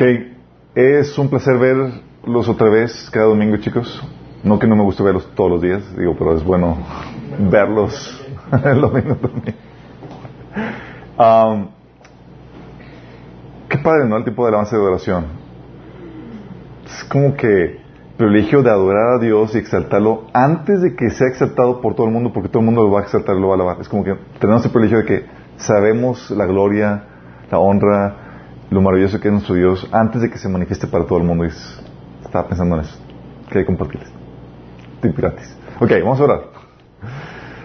Ok, es un placer verlos otra vez cada domingo, chicos. No que no me guste verlos todos los días, digo, pero es bueno verlos el domingo también. Um, qué padre, ¿no? El tipo de alabanza de oración. Es como que privilegio de adorar a Dios y exaltarlo antes de que sea exaltado por todo el mundo, porque todo el mundo lo va a exaltar lo va a alabar. Es como que tenemos el privilegio de que sabemos la gloria, la honra, lo maravilloso que es nuestro Dios antes de que se manifieste para todo el mundo. Estaba pensando en eso. Quería compartirles. Tip gratis. Ok, vamos a orar.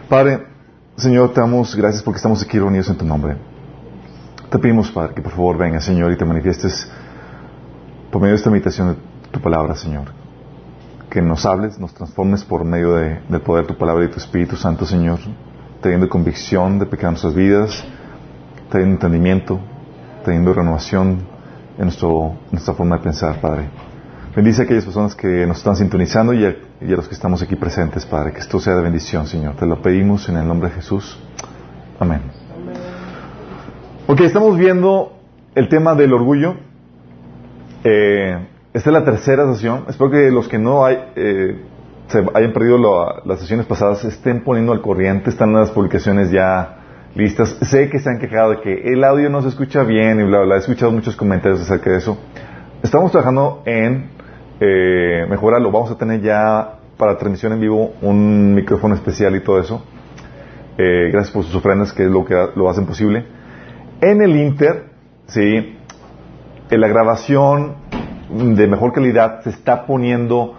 Padre, Señor, te damos gracias porque estamos aquí reunidos en tu nombre. Te pedimos, Padre, que por favor venga, Señor, y te manifiestes por medio de esta meditación de tu palabra, Señor. Que nos hables, nos transformes por medio del poder de tu palabra y tu Espíritu Santo, Señor, trayendo convicción de pecar nuestras vidas, trayendo entendimiento, trayendo renovación en, nuestro, nuestra forma de pensar, Padre. Bendice a aquellas personas que nos están sintonizando y a, y a, los que estamos aquí presentes, Padre. Que esto sea de bendición, Señor. Te lo pedimos en el nombre de Jesús. Amén. Ok, estamos viendo el tema del orgullo. Eh, esta es la tercera sesión. Espero que los que no hay, eh, se hayan perdido la, las sesiones pasadas estén poniendo al corriente. Están las publicaciones ya listas. Sé que se han quejado de que el audio no se escucha bien y bla, bla. He escuchado muchos comentarios acerca de eso. Estamos trabajando en eh, mejorarlo. Vamos a tener ya para transmisión en vivo un micrófono especial y todo eso. Eh, gracias por sus ofrendas que es lo que lo hacen posible. En el Inter, sí, en la grabación de mejor calidad se está poniendo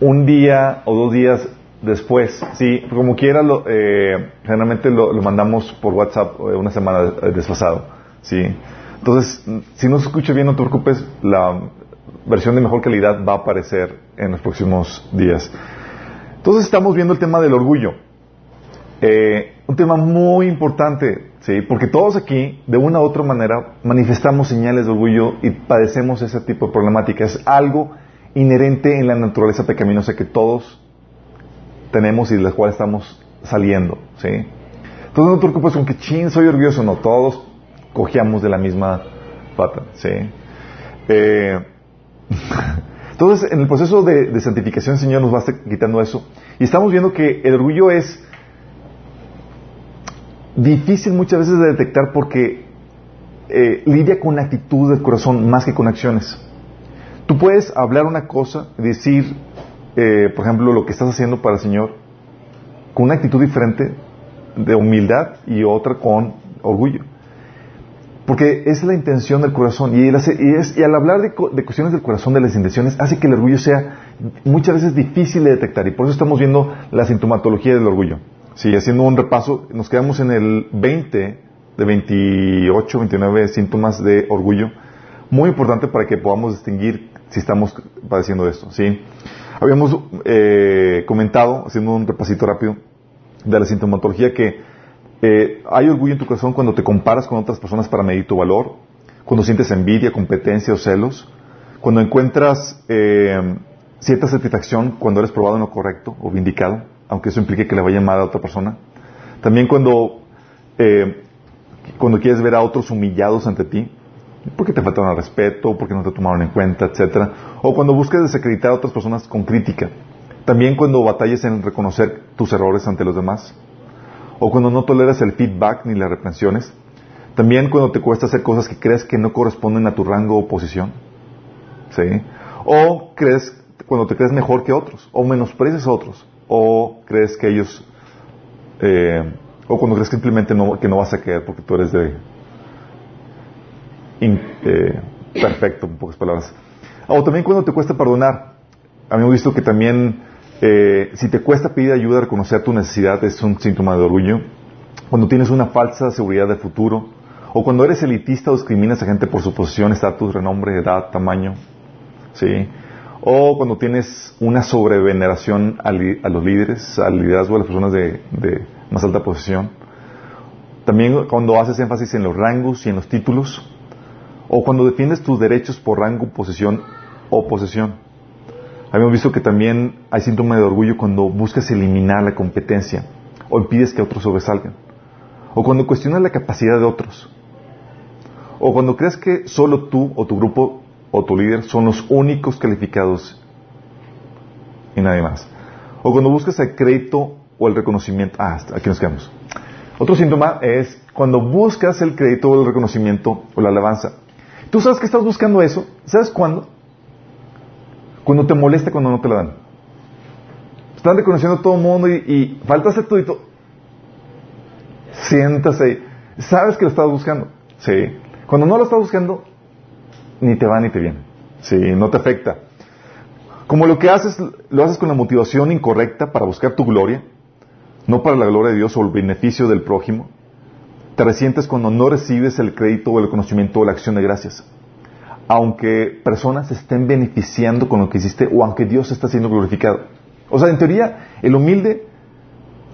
un día o dos días después, sí, como quiera, lo, eh, generalmente lo, mandamos por WhatsApp una semana desfasado, sí. Entonces, si no se escucha bien, no te preocupes, la versión de mejor calidad va a aparecer en los próximos días. Entonces, estamos viendo el tema del orgullo. Eh, un tema muy importante, ¿sí? Porque todos aquí, de una u otra manera, manifestamos señales de orgullo y padecemos ese tipo de problemática. Es algo inherente en la naturaleza pecaminosa que todos tenemos y de la cual estamos saliendo, ¿sí? Entonces no te preocupes con que chin, soy orgulloso, no, todos cojeamos de la misma pata, ¿sí? Eh, entonces, en el proceso de, santificación, el Señor nos va quitando eso. Y estamos viendo que el orgullo es difícil muchas veces de detectar porque eh, lidia con la actitud del corazón más que con acciones. Tú puedes hablar una cosa, decir, eh, por ejemplo, lo que estás haciendo para el Señor, con una actitud diferente de humildad y otra con orgullo. Porque esa es la intención del corazón. Y, es, y al hablar de, de, cuestiones del corazón, de las intenciones, hace que el orgullo sea muchas veces difícil de detectar. Y por eso estamos viendo la sintomatología del orgullo. Sí, haciendo un repaso, nos quedamos en el 20 de 28, 29 síntomas de orgullo. Muy importante para que podamos distinguir si estamos padeciendo esto. ¿sí? Habíamos eh, comentado, haciendo un repasito rápido, de la sintomatología que eh, hay orgullo en tu corazón cuando te comparas con otras personas para medir tu valor, cuando sientes envidia, competencia o celos, cuando encuentras eh, cierta satisfacción cuando eres probado en lo correcto o vindicado, aunque eso implique que le vaya mal a otra persona. También cuando, cuando quieres ver a otros humillados ante ti, porque te faltaron al respeto, porque no te tomaron en cuenta, etcétera, o cuando buscas desacreditar a otras personas con crítica. También cuando batalles en reconocer tus errores ante los demás o cuando no toleras el feedback ni las reprensiones. También cuando te cuesta hacer cosas que crees que no corresponden a tu rango o posición. ¿Sí? O crees, cuando te crees mejor que otros, o menosprecias a otros, o crees que ellos, eh, o cuando crees que simplemente no, que no vas a caer porque tú eres de eh, perfecto, en pocas palabras. O también cuando te cuesta perdonar. A mí me he visto que también eh, si te cuesta pedir ayuda reconocer tu necesidad, es un síntoma de orgullo. Cuando tienes una falsa seguridad del futuro, o cuando eres elitista o discriminas a gente por su posición, estatus, renombre, edad, tamaño, ¿sí? O cuando tienes una sobreveneración a, a los líderes, al liderazgo de las personas de, de más alta posición. También cuando haces énfasis en los rangos y en los títulos, o cuando defiendes tus derechos por rango, posición o posesión. Habíamos visto que también hay síntoma de orgullo cuando buscas eliminar la competencia o impides que otros sobresalgan. O cuando cuestionas la capacidad de otros. O cuando crees que solo tú o tu grupo o tu líder son los únicos calificados y nadie más. O cuando buscas el crédito o el reconocimiento. Ah, aquí nos quedamos. Otro síntoma es cuando buscas el crédito o el reconocimiento o la alabanza. ¿Tú sabes que estás buscando eso? ¿Sabes cuándo? Cuando te molesta cuando no te la dan. Están reconociendo a todo el mundo y, y falta hacer todo. Siéntase. Sabes que lo estás buscando. Sí. Cuando no lo estás buscando, ni te va ni te viene. Sí, no te afecta. Como lo que haces, lo haces con la motivación incorrecta para buscar tu gloria, no para la gloria de Dios o el beneficio del prójimo, te resientes cuando no recibes el crédito o el conocimiento o la acción de gracias. Aunque personas estén beneficiando con lo que hiciste o aunque Dios está siendo glorificado. O sea, en teoría, el humilde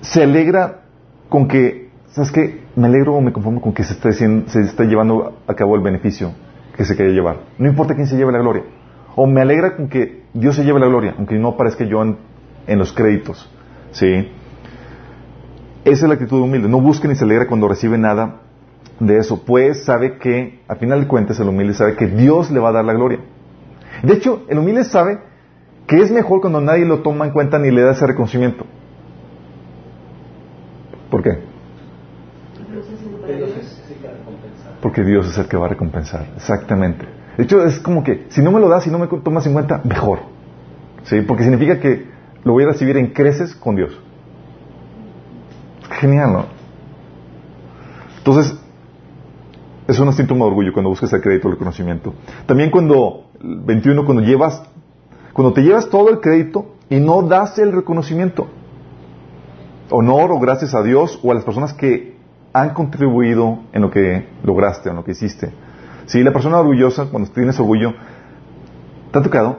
se alegra con que, ¿sabes qué? Me alegro o me conformo con que se está, llevando a cabo el beneficio que se quiere llevar. No importa quién se lleve la gloria. O me alegra con que Dios se lleve la gloria, aunque no aparezca yo en, los créditos. ¿Sí? Esa es la actitud humilde. No busque ni se alegra cuando recibe nada de eso. Pues sabe que, al final de cuentas, el humilde sabe que Dios le va a dar la gloria. De hecho, el humilde sabe que es mejor cuando nadie lo toma en cuenta ni le da ese reconocimiento. ¿Por qué? Porque Dios es el que va a recompensar. Exactamente. De hecho, es como que si no me lo das, si no me tomas en cuenta, mejor. ¿Sí? Porque significa que lo voy a recibir en creces con Dios. Genial, ¿no? Entonces, es un síntoma de orgullo cuando buscas el crédito o el conocimiento. También cuando, 21, cuando llevas, cuando te llevas todo el crédito y no das el reconocimiento. Honor o gracias a Dios o a las personas que han contribuido en lo que lograste, en lo que hiciste. Si la persona orgullosa, cuando tienes orgullo, ¿te ha tocado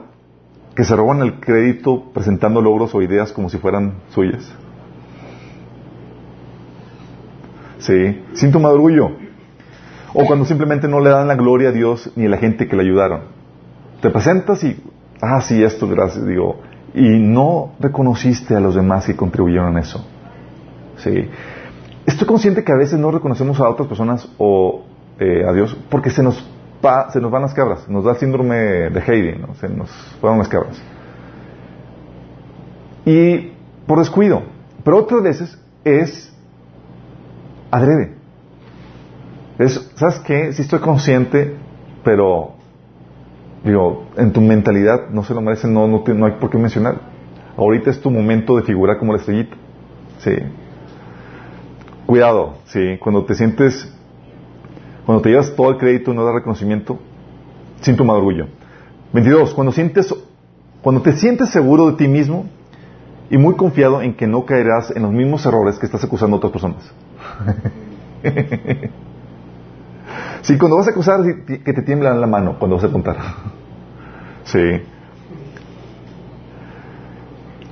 que se roban el crédito presentando logros o ideas como si fueran suyas? Sí, síntoma de orgullo. O cuando simplemente no le dan la gloria a Dios ni a la gente que le ayudaron. Te presentas y, ah, sí, esto, gracias, digo, y no reconociste a los demás que contribuyeron en eso. Sí. Estoy consciente que a veces no reconocemos a otras personas o eh, a Dios porque se nos, se nos van las cabras, nos da el síndrome de Heidi, ¿no? se nos van las cabras. Y por descuido, pero otras veces es adrede. Es, ¿Sabes qué? Si estoy consciente, pero digo, en tu mentalidad no se lo merece, no, no, no hay por qué mencionar. Ahorita es tu momento de figurar como la estrellita. Sí. Cuidado, sí, cuando te sientes, cuando te llevas todo el crédito y no das reconocimiento, síntoma de orgullo. 22. Cuando sientes, cuando te sientes seguro de ti mismo y muy confiado en que no caerás en los mismos errores que estás acusando a otras personas. sí, cuando vas a acusar, que te tiemblan la mano cuando vas a contar. sí.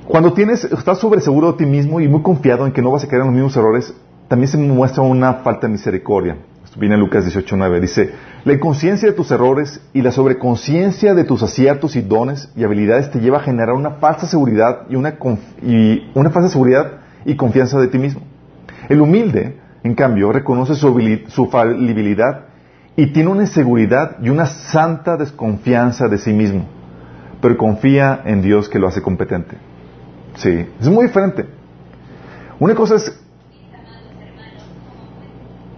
Cuando tienes, estás sobre seguro de ti mismo y muy confiado en que no vas a caer en los mismos errores, también se muestra una falta de misericordia. Esto viene en Lucas 18.9. Dice, la inconsciencia de tus errores y la sobreconciencia de tus aciertos y dones y habilidades te lleva a generar una falsa seguridad y una falsa seguridad y confianza de ti mismo. El humilde, en cambio, reconoce su, su falibilidad y tiene una inseguridad y una santa desconfianza de sí mismo, pero confía en Dios que lo hace competente. Sí, es muy diferente. Una cosa es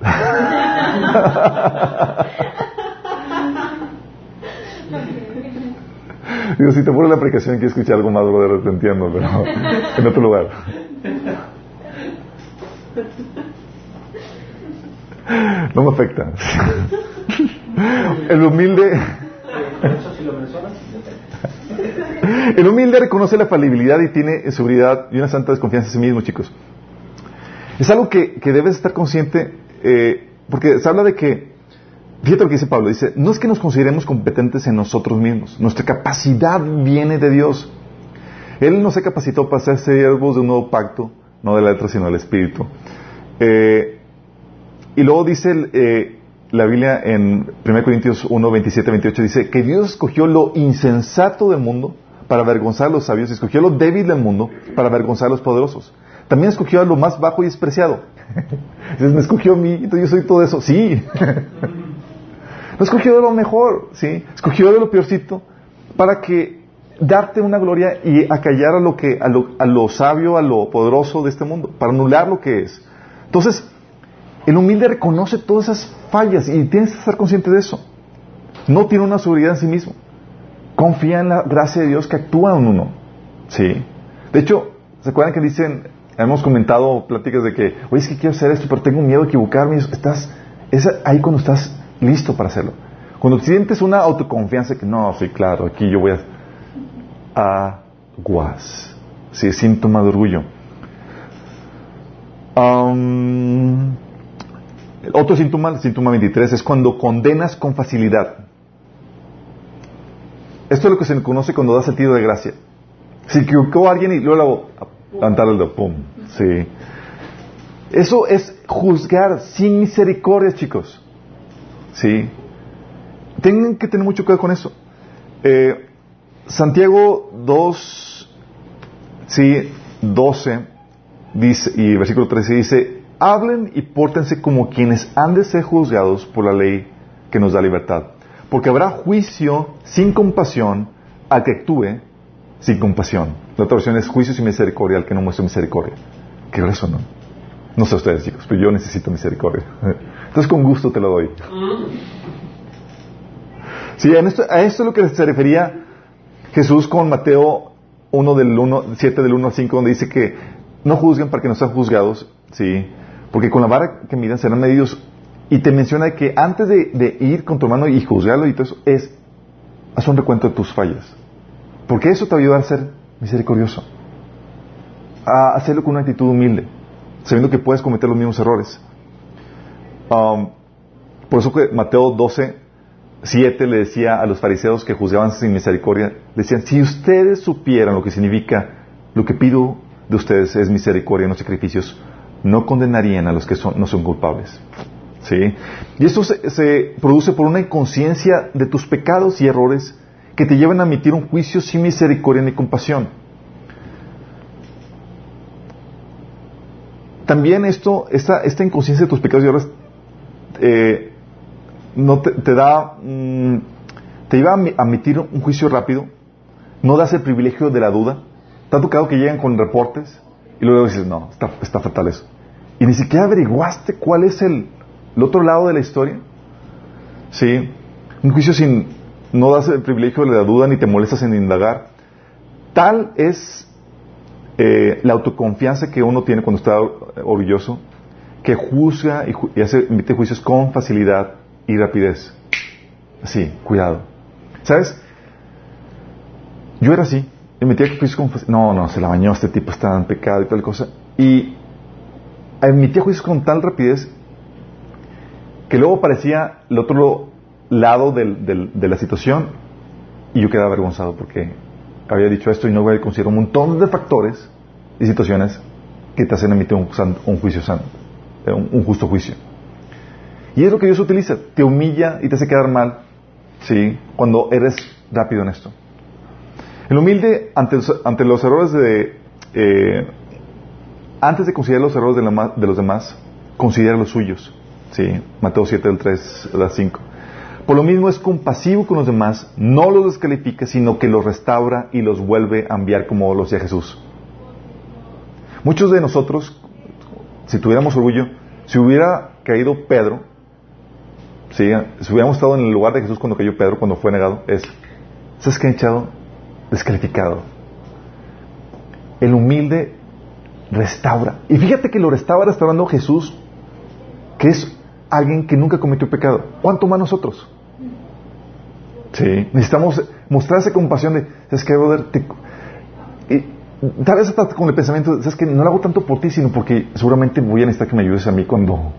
Digo, si te pone la aplicación y quieres escuchar algo más, brother, te entiendo, pero en otro lugar. No me afecta. El humilde. El humilde reconoce la falibilidad y tiene seguridad y una santa desconfianza en sí mismo, chicos. Es algo que, que debes estar consciente eh, porque se habla de que, fíjate lo que dice Pablo, dice, no es que nos consideremos competentes en nosotros mismos, nuestra capacidad viene de Dios. Él nos ha capacitado para ser siervos de un nuevo pacto, no de la letra, sino del Espíritu. Eh, y luego dice eh, la Biblia en 1 Corintios 1, 27, 28, dice que Dios escogió lo insensato del mundo para avergonzar a los sabios, escogió lo débil del mundo para avergonzar a los poderosos. También escogió a lo más bajo y despreciado. Dices, me escogió a mí, yo soy todo eso. Sí. No escogió de lo mejor, ¿sí? Escogió de lo peorcito para que darte una gloria y acallar a lo que a lo, a lo sabio, a lo poderoso de este mundo, para anular lo que es. Entonces, el humilde reconoce todas esas fallas y tienes que estar consciente de eso. No tiene una seguridad en sí mismo. Confía en la gracia de Dios que actúa en uno. Sí. De hecho, ¿se acuerdan que dicen, hemos comentado pláticas de que, oye, es que quiero hacer esto, pero tengo miedo de equivocarme? Estás, es ahí cuando estás listo para hacerlo. Cuando sientes una autoconfianza que no, sí, claro, aquí yo voy a aguas. Sí, síntoma de orgullo. Um, otro síntoma, el síntoma 23, es cuando condenas con facilidad. Esto es lo que se conoce cuando da sentido de gracia. Si equivocó a alguien y luego levantar el dedo, pum. Sí. Eso es juzgar sin misericordia, chicos. Sí. Tienen que tener mucho cuidado con eso. Eh, Santiago 2, sí, 12, dice, y versículo 13 dice, hablen y pórtense como quienes han de ser juzgados por la ley que nos da libertad. Porque habrá juicio sin compasión al que actúe sin compasión. La otra versión es juicio sin misericordia al que no muestre misericordia. Qué eso, ¿no? No sé ustedes, chicos, pero yo necesito misericordia. Entonces con gusto te lo doy. Sí, a esto, a esto es lo que se refería Jesús con Mateo 1 del 1, 7 del 1 al 5, donde dice que no juzguen para que no sean juzgados, ¿sí? Porque con la vara que miran serán medidos. Y te menciona que antes de, ir con tu hermano y juzgarlo y todo eso, es, haz un recuento de tus fallas. Porque eso te va a ayudar a ser misericordioso. A hacerlo con una actitud humilde, sabiendo que puedes cometer los mismos errores. Um, por eso que Mateo 12, 7 le decía a los fariseos que juzgaban sin misericordia, decían, si ustedes supieran lo que significa, lo que pido de ustedes es misericordia, no sacrificios, no condenarían a los que no son culpables. ¿Sí? Y esto se, produce por una inconsciencia de tus pecados y errores que te llevan a emitir un juicio sin misericordia ni compasión. También esto, esta, inconsciencia de tus pecados y errores eh, no te, da, mm, te lleva a emitir un juicio rápido, no das el privilegio de la duda. Te ha tocado que llegan con reportes y luego dices, no, está, fatal eso. Y ni siquiera averiguaste cuál es el, otro lado de la historia. Sí, un juicio sin, no das el privilegio de la duda ni te molestas en indagar. Tal es eh, la autoconfianza que uno tiene cuando está orgulloso, que juzga y, y hace, emite juicios con facilidad y rapidez. Así, cuidado. ¿Sabes? Yo era así. Y metía que juicios con No, no, se la bañó, este tipo está en pecado y tal cosa. Y emitía juicios con tal rapidez que luego parecía el otro lado de la situación y yo quedaba avergonzado porque había dicho esto y no había considerado un montón de factores y situaciones que te hacen emitir un, un juicio santo, un justo juicio. Y es lo que Dios utiliza, te humilla y te hace quedar mal, ¿sí? Cuando eres rápido en esto. El humilde, ante ante los errores de... Eh, antes de considerar los errores de, los demás, considera los suyos. ¿sí? Mateo 7, del 3 al 5. Por lo mismo es compasivo con los demás, no los descalifica, sino que los restaura y los vuelve a enviar como lo hacía Jesús. Muchos de nosotros, si tuviéramos orgullo, si hubiera caído Pedro, si hubiéramos estado en el lugar de Jesús cuando cayó Pedro, cuando fue negado, es, ¿sabes qué han echado? Descalificado. El humilde restaura. Y fíjate que lo restaura restaurando Jesús, que es alguien que nunca cometió pecado. ¿Cuánto más nosotros? Sí, necesitamos mostrar esa compasión de, ¿sabes qué, brother? y tal vez hasta con el pensamiento, ¿sabes qué? No lo hago tanto por ti, sino porque seguramente voy a necesitar que me ayudes a mí cuando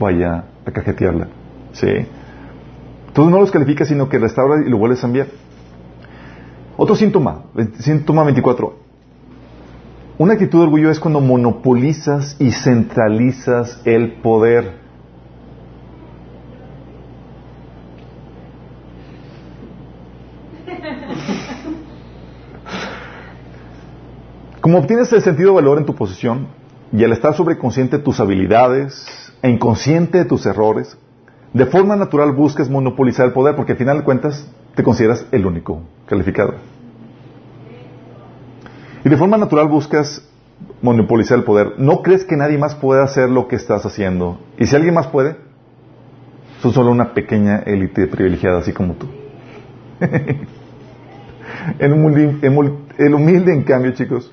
vaya a cajetearla. ¿Sí? Entonces no los califica, sino que restaura y lo vuelves a enviar. Otro síntoma, síntoma 24. Una actitud de orgullo es cuando monopolizas y centralizas el poder. Como obtienes el sentido de valor en tu posición y al estar sobreconsciente de tus habilidades e inconsciente de tus errores, De forma natural buscas monopolizar el poder porque al final de cuentas te consideras el único calificado. Y de forma natural buscas monopolizar el poder. No crees que nadie más pueda hacer lo que estás haciendo. Y si alguien más puede, son solo una pequeña élite privilegiada, así como tú. el, humilde, en cambio, chicos,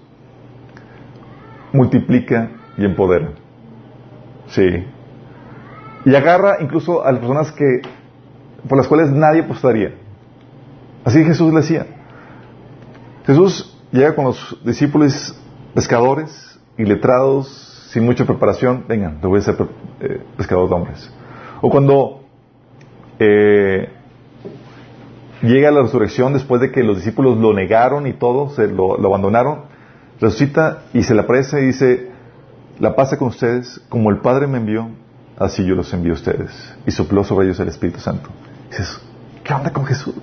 multiplica y empodera. Sí. Y agarra incluso a las personas que por las cuales nadie apostaría. Así Jesús le decía. Jesús llega con los discípulos pescadores y letrados sin mucha preparación. Vengan, te voy a ser eh, pescador de hombres. O cuando eh, llega la resurrección después de que los discípulos lo negaron y todo, se lo, abandonaron, resucita y se le aparece y dice, la pasa con ustedes como el Padre me envió, así yo los envío a ustedes. Y sopló sobre ellos el Espíritu Santo. Y dices, ¿qué onda con Jesús?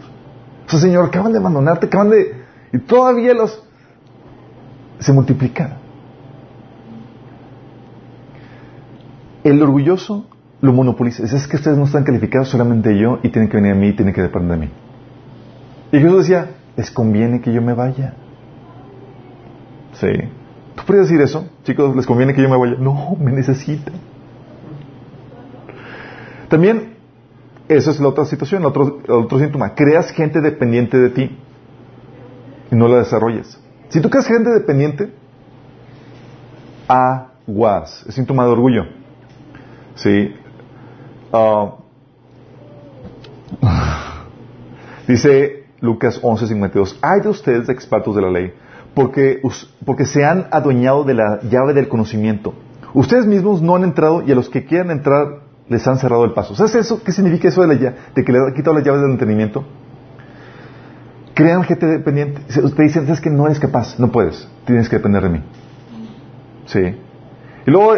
O sea, Señor, acaban de abandonarte, acaban de... Y todavía los... Se multiplican. El orgulloso lo monopoliza. Es que ustedes no están calificados, solamente yo, y tienen que venir a mí y tienen que depender de mí. Y Jesús decía, les conviene que yo me vaya. Sí. ¿Tú puedes decir eso? Chicos, ¿les conviene que yo me vaya? No, me necesitan. También, esa es la otra situación, el otro, síntoma. Creas gente dependiente de ti y no la desarrollas. Si tú creas gente dependiente, aguas. Es síntoma de orgullo. Sí. Ah. dice Lucas 11:52, hay de ustedes expertos de la ley, porque, porque se han adueñado de la llave del conocimiento. Ustedes mismos no han entrado y a los que quieran entrar les han cerrado el paso. ¿Sabes eso? ¿Qué significa eso de, la, de que le han quitado las llaves del entendimiento? Crean gente dependiente. Usted dice, ¿sabes que no eres capaz? No puedes. Tienes que depender de mí. Sí. Y luego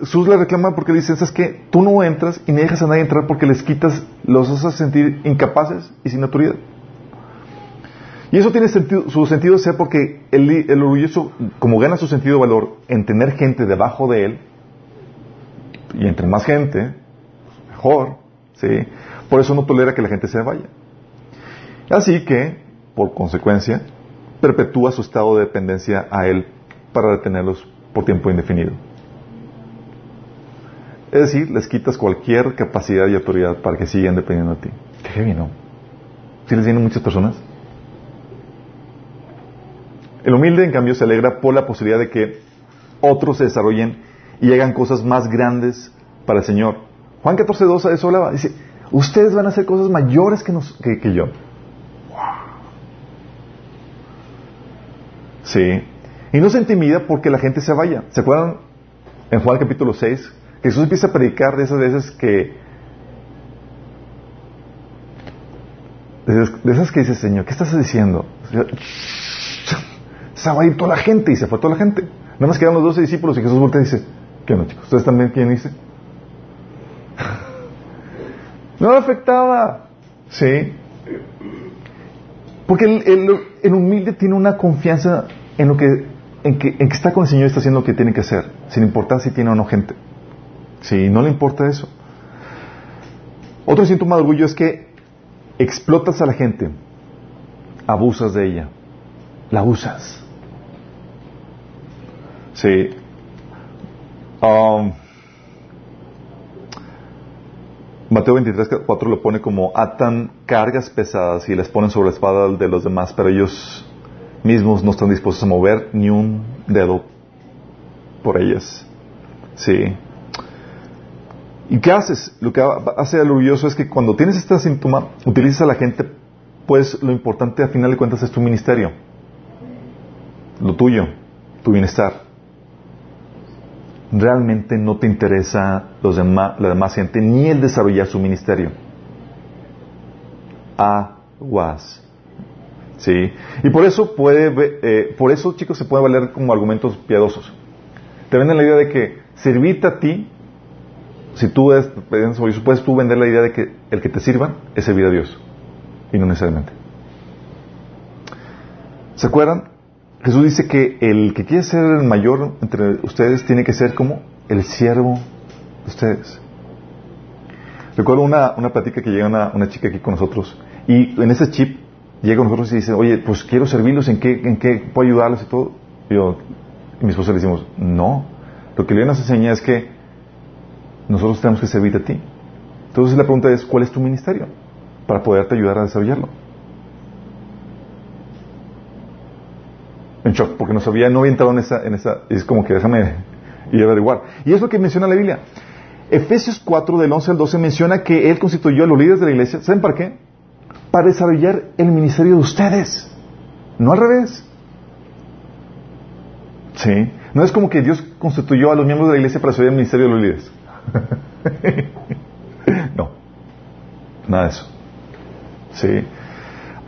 Jesús le reclama porque le dice, ¿sabes que Tú no entras y ni dejas a nadie entrar porque les quitas, los haces sentir incapaces y sin autoridad. Y eso tiene sentido, su sentido ser porque el, el, orgulloso, como gana su sentido de valor en tener gente debajo de él, y entre más gente, mejor, ¿sí? Por eso no tolera que la gente se vaya. Así que, por consecuencia, perpetúa su estado de dependencia a él para detenerlos por tiempo indefinido. Es decir, les quitas cualquier capacidad y autoridad para que sigan dependiendo de ti. Qué heavy, ¿no? ¿Sí les vienen muchas personas? El humilde, en cambio, se alegra por la posibilidad de que otros se desarrollen y hagan cosas más grandes para el Señor. Juan 14.2 a eso hablaba. Dice, ustedes van a hacer cosas mayores que, que, yo. Sí. Y no se intimida porque la gente se vaya. ¿Se acuerdan en Juan capítulo 6? Jesús empieza a predicar de esas veces que... De esas que dice, Señor, ¿qué estás diciendo? se va a ir toda la gente y se fue toda la gente. Nada más quedan los doce discípulos y Jesús voltea y dice, ¿qué onda chicos? ¿Ustedes también quién dice? no le afectaba. Sí. Porque el, humilde tiene una confianza en lo que en que, en que está con el Señor y está haciendo lo que tiene que hacer, sin importar si tiene o no gente. Si no le importa eso. Otro síntoma de orgullo es que explotas a la gente, abusas de ella, la usas. Sí. Um, Mateo 23, 4 lo pone como atan cargas pesadas y las ponen sobre la espada de los demás, pero ellos mismos no están dispuestos a mover ni un dedo por ellas. Sí. ¿Y qué haces? Lo que hace el orgulloso es que cuando tienes este síntoma, utilizas a la gente, pues lo importante a final de cuentas es tu ministerio, lo tuyo, tu bienestar realmente no te interesa los demás, la demás gente ni el desarrollar su ministerio. Aguas. ¿Sí? Y por eso puede, eh, por eso chicos se puede valer como argumentos piadosos. Te venden la idea de que servirte a ti, si tú es, puedes tú vender la idea de que el que te sirva es servir a Dios. Y no necesariamente. ¿Se acuerdan? Jesús dice que el que quiere ser el mayor entre ustedes tiene que ser como el siervo de ustedes. Recuerdo una, una plática que llega una, una chica aquí con nosotros y en ese chip llega con nosotros y dice, oye, pues quiero servirlos, ¿en qué, en qué puedo ayudarles y todo? Y mi esposa le decimos, no, lo que Dios nos enseña es que nosotros tenemos que servirte a ti. Entonces la pregunta es, ¿cuál es tu ministerio? Para poderte ayudar a desarrollarlo. En shock, porque no sabía, no había entrado en esa, en esa, es como que déjame ir averiguar. Y es lo que menciona la Biblia. Efesios 4, del 11 al 12, menciona que Él constituyó a los líderes de la iglesia, ¿saben para qué? Para desarrollar el ministerio de ustedes. No al revés. Sí. No es como que Dios constituyó a los miembros de la iglesia para desarrollar el ministerio de los líderes. no. Nada de eso. Sí.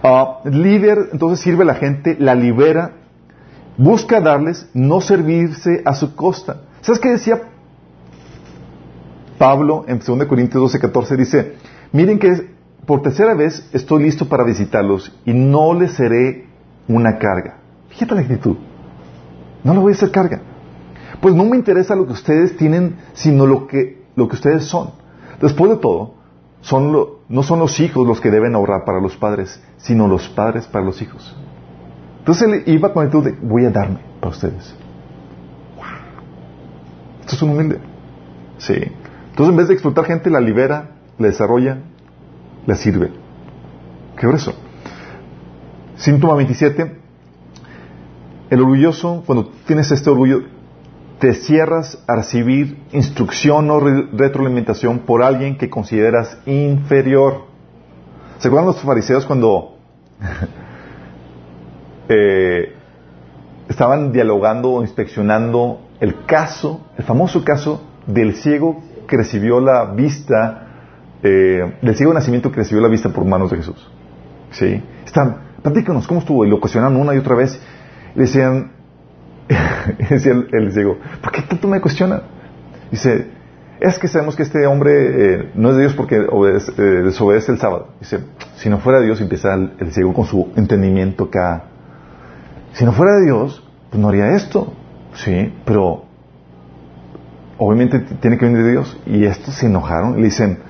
Ah, líder, entonces sirve a la gente, la libera, busca darles, no servirse a su costa. ¿Sabes qué decía Pablo en 2 Corintios 12, 14? Dice, miren que por tercera vez estoy listo para visitarlos y no les seré una carga. Fíjate la actitud. No le voy a hacer carga. Pues no me interesa lo que ustedes tienen, sino lo que, lo que ustedes son. Después de todo, son no son los hijos los que deben ahorrar para los padres, sino los padres para los hijos. Entonces él iba con actitud de, voy a darme para ustedes. Esto es un humilde. Sí. Entonces en vez de explotar gente, la libera, la desarrolla, la sirve. ¿Qué eso? Síntoma 27. El orgulloso, cuando tienes este orgullo, te cierras a recibir instrucción o retroalimentación por alguien que consideras inferior. ¿Se acuerdan los fariseos cuando eh, estaban dialogando o inspeccionando el caso, el famoso caso del ciego que recibió la vista, eh, del ciego de nacimiento que recibió la vista por manos de Jesús? ¿Sí? Están, platícanos, ¿cómo estuvo? Y lo cuestionaron una y otra vez. Y decían, decía el, ciego, ¿por qué tanto me cuestiona? Dice, es que sabemos que este hombre eh, no es de Dios porque desobedece el sábado. Dice, si no fuera Dios, empieza el, ciego con su entendimiento acá. Si no fuera de Dios, pues no haría esto. Sí, pero obviamente tiene que venir de Dios. Y estos se enojaron le dicen,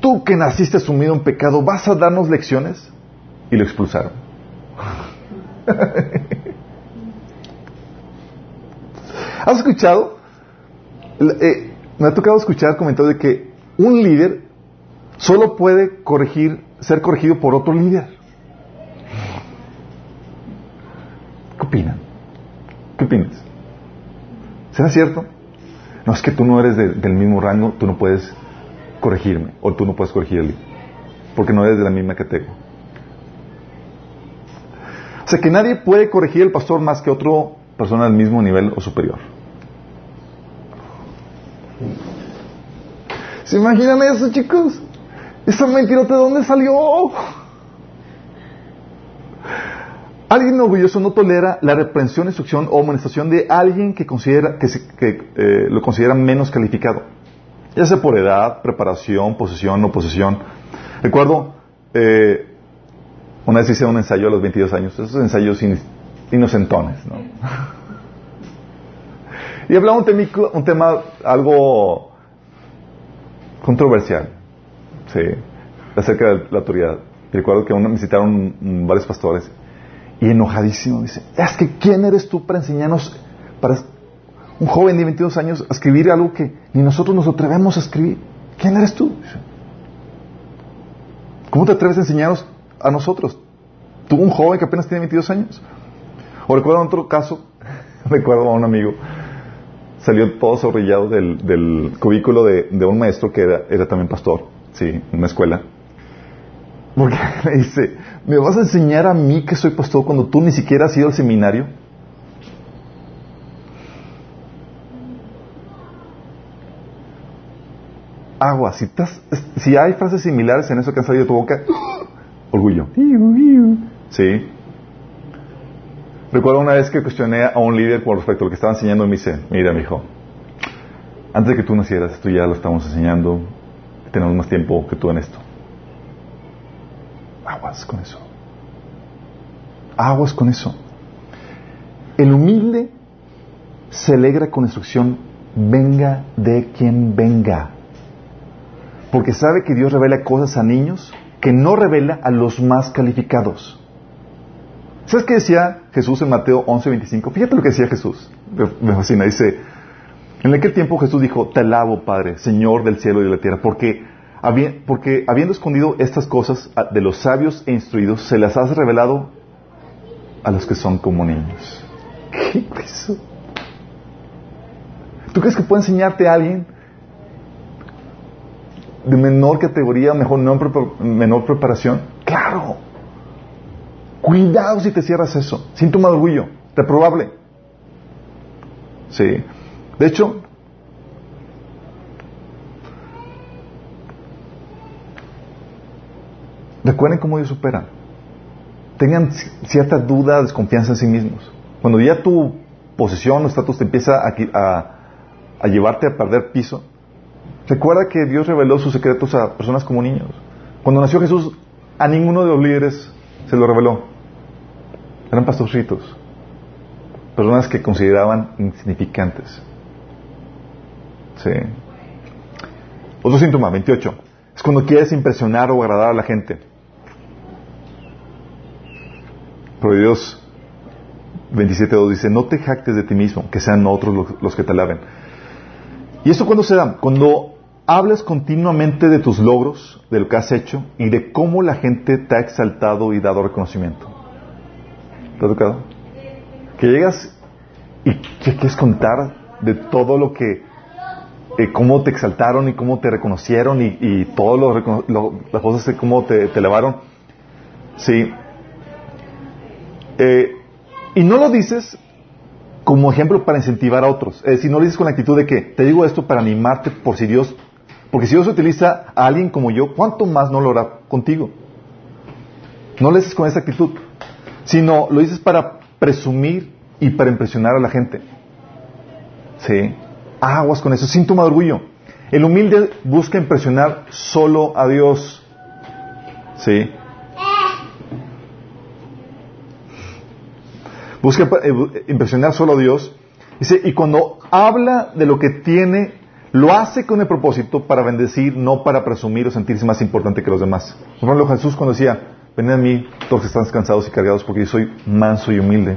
tú que naciste sumido en pecado, ¿vas a darnos lecciones? Y lo expulsaron. ¿Has escuchado? Eh, me ha tocado escuchar comentarios de que un líder solo puede corregir, ser corregido por otro líder. Opinan? ¿Qué opinas? ¿Será cierto? No, es que tú no eres del mismo rango, tú no puedes corregirme, o tú no puedes corregir líder, porque no eres de la misma categoría. O sea que nadie puede corregir al pastor más que otra persona del mismo nivel o superior. ¿Se imaginan eso, chicos? ¿Esa mentirota de dónde salió? Alguien orgulloso no tolera la reprensión, instrucción o amonestación de alguien que, considera, que, eh, lo considera menos calificado, ya sea por edad, preparación, posesión o posesión. Recuerdo, eh, una vez hice un ensayo a los 22 años, esos ensayos inocentones, ¿no? y hablaba un, un tema algo controversial, sí, acerca de la autoridad. Y recuerdo que me visitaron varios pastores y enojadísimo dice, es que ¿quién eres tú para enseñarnos, para un joven de 22 años, a escribir algo que ni nosotros nos atrevemos a escribir? ¿Quién eres tú? ¿Cómo te atreves a enseñarnos a nosotros? Tú, un joven que apenas tiene 22 años. O recuerdo otro caso, recuerdo a un amigo salió todo zorrillado del, cubículo de, un maestro que era, también pastor, sí, en una escuela. Porque le dice, ¿me vas a enseñar a mí que soy pastor cuando tú ni siquiera has ido al seminario? Agua, si, si hay frases similares en eso que han salido de tu boca, orgullo. Sí. Recuerdo una vez que cuestioné a un líder con respecto a lo que estaba enseñando y me dice, mira, mi hijo, antes de que tú nacieras, esto ya lo estamos enseñando, tenemos más tiempo que tú en esto. Aguas con eso. Aguas con eso. El humilde se alegra con instrucción, venga de quien venga. porque sabe que Dios revela cosas a niños que no revela a los más calificados. ¿Sabes qué decía Jesús en Mateo 11:25? Fíjate lo que decía Jesús. Me fascina. Dice, en aquel tiempo Jesús dijo, te alabo, Padre, Señor del cielo y de la tierra, porque, porque habiendo escondido estas cosas de los sabios e instruidos, se las has revelado a los que son como niños. ¿Qué es eso? ¿Tú crees que puede enseñarte a alguien de menor categoría, mejor menor preparación? Claro. Cuidado si te cierras eso. Síntoma de orgullo. Reprobable. Sí. De hecho, recuerden cómo Dios supera. Tengan cierta duda, desconfianza en sí mismos. Cuando ya tu posición o estatus te empieza a, a llevarte a perder piso, recuerda que Dios reveló sus secretos a personas como niños. Cuando nació Jesús, a ninguno de los líderes se lo reveló. Eran pastorcitos. Personas que consideraban insignificantes. Sí. Otro síntoma, 28. Es cuando quieres impresionar o agradar a la gente. Proverbios 27.2 dice, no te jactes de ti mismo, que sean otros los, que te alaben. ¿Y eso cuando se da? Cuando hablas continuamente de tus logros, de lo que has hecho y de cómo la gente te ha exaltado y dado reconocimiento. ¿Te ha? Que llegas y que quieres contar de todo lo que, eh, cómo te exaltaron y cómo te reconocieron y, y todas las cosas de cómo te, te elevaron. Sí. Eh, y no lo dices como ejemplo para incentivar a otros. Es decir, no lo dices con la actitud de que te digo esto para animarte por si Dios, porque si Dios utiliza a alguien como yo, ¿cuánto más no lo hará contigo? No lo dices con esa actitud sino lo dices para presumir y para impresionar a la gente. ¿Sí? Aguas con eso, síntoma de orgullo. El humilde busca impresionar solo a Dios. ¿Sí? Busca eh, impresionar solo a Dios. Dice, y cuando habla de lo que tiene, lo hace con el propósito para bendecir, no para presumir o sentirse más importante que los demás. Por ejemplo, Jesús cuando decía, Venid a mí todos que están cansados y cargados porque yo soy manso y humilde.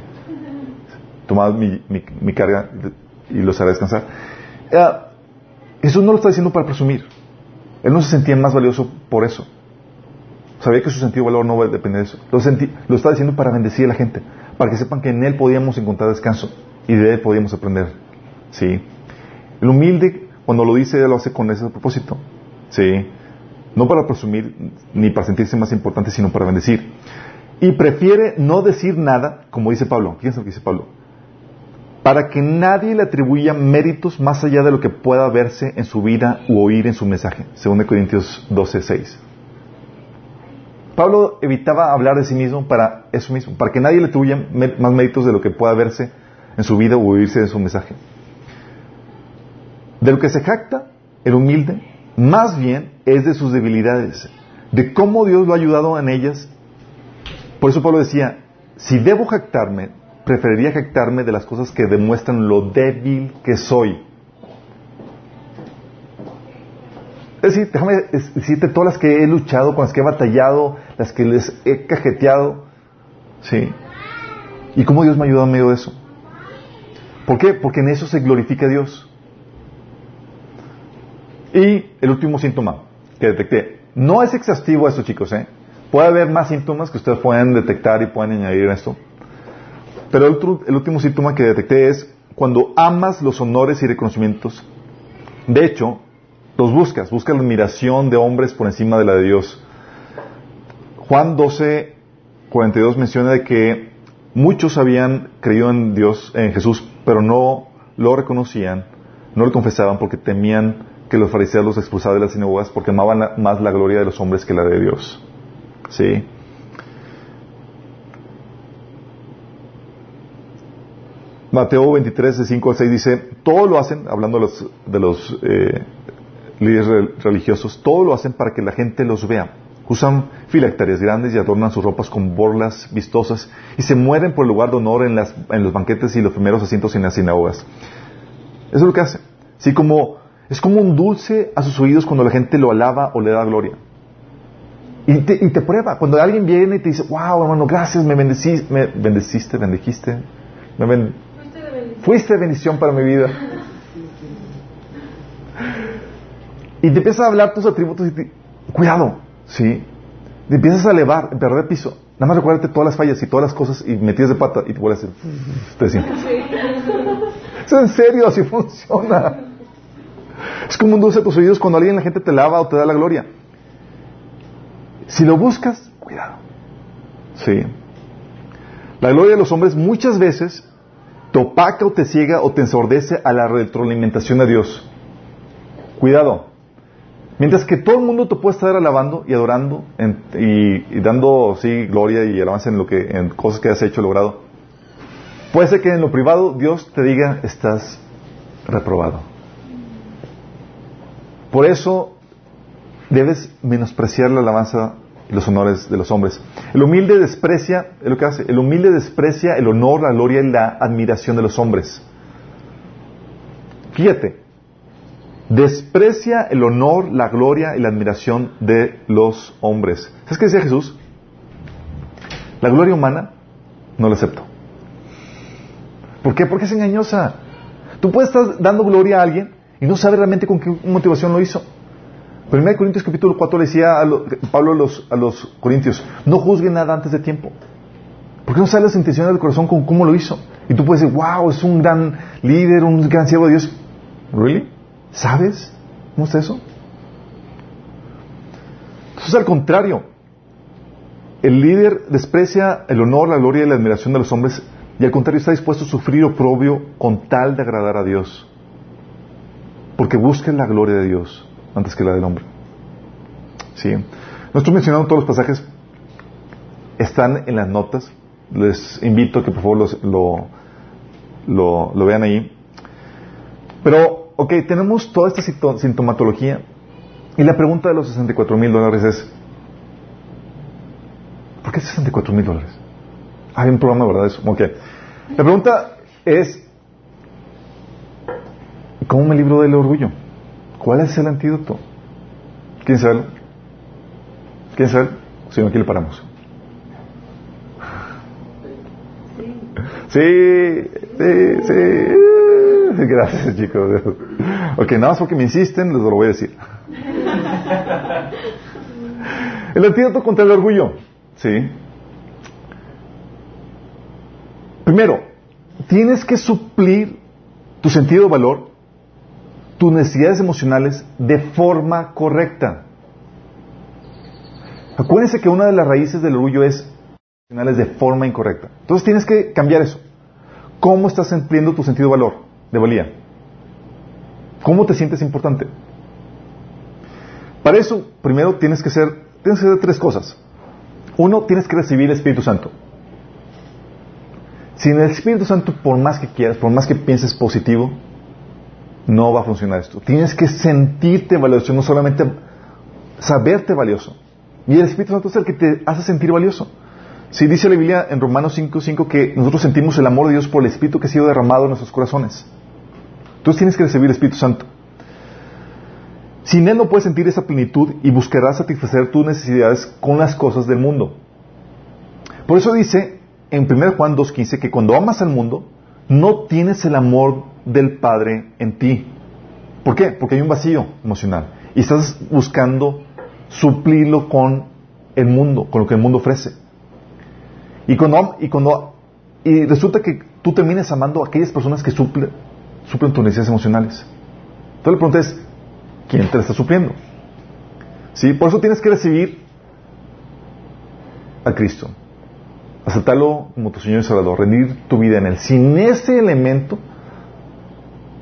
Tomad mi, carga y los haré descansar. Eh, Jesús no lo está diciendo para presumir. Él no se sentía más valioso por eso. Sabía que su sentido de valor no depende de eso. Lo está diciendo para bendecir a la gente, para que sepan que en Él podíamos encontrar descanso y de Él podíamos aprender. ¿Sí? El humilde, cuando lo dice, lo hace con ese propósito. ¿Sí? No para presumir ni para sentirse más importante, sino para bendecir. Y prefiere no decir nada, como dice Pablo. Fíjense lo que dice Pablo. Para que nadie le atribuya méritos más allá de lo que pueda verse en su vida u oír en su mensaje. Según Corintios 12, 6. Pablo evitaba hablar de sí mismo para eso mismo, para que nadie le atribuya más méritos de lo que pueda verse en su vida u oírse en su mensaje. De lo que se jacta el humilde más bien es de sus debilidades, de cómo Dios lo ha ayudado en ellas. Por eso Pablo decía, si debo jactarme, preferiría jactarme de las cosas que demuestran lo débil que soy. Es decir, déjame decirte todas las que he luchado, con las que he batallado, las que les he cajeteado. ¿Sí? ¿Y cómo Dios me ayudado en medio de eso? ¿Por qué? Porque en eso se glorifica a Dios. Y el último síntoma que detecté. No es exhaustivo esto, chicos. ¿eh? Puede haber más síntomas que ustedes pueden detectar y pueden añadir a esto. Pero el último síntoma que detecté es cuando amas los honores y reconocimientos. De hecho, los buscas. Buscas la admiración de hombres por encima de la de Dios. Juan 12, 42 menciona de que muchos habían creído en Dios, en Jesús, pero no lo reconocían, no lo confesaban porque temían que los fariseos los expulsaban de las sinagogas porque amaban más la gloria de los hombres que la de Dios. ¿Sí? Mateo 23, de 5 al 6 dice, todo lo hacen, hablando de los, de los eh, líderes religiosos, todo lo hacen para que la gente los vea. Usan filacterias grandes y adornan sus ropas con borlas vistosas y se mueren por el lugar de honor en, las, en los banquetes y los primeros asientos en las sinagogas. Eso es lo que hacen. Así como Es como un dulce a sus oídos cuando la gente lo alaba o le da gloria. Y te, prueba. Cuando alguien viene y te dice, wow, hermano, gracias, me bendeciste, me bendeciste, bendijiste. Me fuiste, de bendición para mi vida. Y te empiezas a hablar tus atributos y te, cuidado, ¿sí? Te empiezas a elevar, a perder piso. Nada más recuérdate todas las fallas y todas las cosas y metidas de pata y te vuelves a decir, te Es en serio, así funciona. Es como un dulce a tus oídos cuando alguien la gente te lava o te da la gloria. Si lo buscas, cuidado. Sí. La gloria de los hombres muchas veces te opaca o te ciega o te ensordece a la retroalimentación de Dios. Cuidado. Mientras que todo el mundo te puede estar alabando y adorando y, dando sí gloria y alabanza en lo que en cosas que has hecho logrado, puede ser que en lo privado Dios te diga estás reprobado. Por eso debes menospreciar la alabanza y los honores de los hombres. El humilde desprecia, es lo que hace, el humilde desprecia el honor, la gloria y la admiración de los hombres. Fíjate, desprecia el honor, la gloria y la admiración de los hombres. ¿Sabes qué decía Jesús? La gloria humana no la acepto. ¿Por qué? Porque es engañosa. Tú puedes estar dando gloria a alguien y no sabes realmente con qué motivación lo hizo. 1 Corintios capítulo 4 le decía a Pablo a los, a los Corintios, no juzguen nada antes de tiempo. Porque no sabes las intenciones del corazón con cómo lo hizo. Y tú puedes decir, wow, es un gran líder, un gran siervo de Dios. ¿Really? ¿Sabes cómo es eso? Entonces, al contrario, el líder desprecia el honor, la gloria y la admiración de los hombres y al contrario está dispuesto a sufrir oprobio con tal de agradar a Dios. Porque busca la gloria de Dios antes que la del hombre. Sí. No estoy mencionando todos los pasajes, están en las notas. Les invito a que por favor los, lo, lo, vean ahí. Pero, ok, tenemos toda esta sintomatología. Y la pregunta de los 64 mil dólares es, ¿por qué 64 mil dólares? Hay un programa, ¿verdad? Eso. Ok. La pregunta es, ¿cómo me libro del orgullo? ¿Cuál es el antídoto? ¿Quién sabe? ¿Quién sabe? Si no, aquí le paramos. Sí, sí, sí. Gracias, chicos. Ok, nada más porque me insisten, les lo voy a decir. El antídoto contra el orgullo. Sí. Primero, tienes que suplir tu sentido de valor tus necesidades emocionales de forma correcta. Acuérdense que una de las raíces del orgullo es de forma incorrecta. Entonces tienes que cambiar eso. ¿Cómo estás cumpliendo tu sentido de valor, de valía? ¿Cómo te sientes importante? Para eso, primero tienes que hacer, tienes que hacer tres cosas. Uno, tienes que recibir el Espíritu Santo. Sin el Espíritu Santo, por más que quieras, por más que pienses positivo, no va a funcionar esto. Tienes que sentirte valioso, no solamente saberte valioso. Y el Espíritu Santo es el que te hace sentir valioso. Si dice la Biblia en Romanos 5.5 que nosotros sentimos el amor de Dios por el Espíritu que ha sido derramado en nuestros corazones. Entonces tienes que recibir el Espíritu Santo. Sin Él no puedes sentir esa plenitud y buscarás satisfacer tus necesidades con las cosas del mundo. Por eso dice en 1 Juan 2.15 que cuando amas al mundo, no tienes el amor del Padre en ti. ¿Por qué? Porque hay un vacío emocional y estás buscando suplirlo con el mundo, con lo que el mundo ofrece. Y cuando, y cuando y resulta que tú terminas amando a aquellas personas que suplen, suplen tus necesidades emocionales. Entonces la pregunta es, ¿quién te está supliendo? ¿Sí? Por eso tienes que recibir a Cristo aceptarlo como tu Señor y Salvador, rendir tu vida en Él. Sin ese elemento,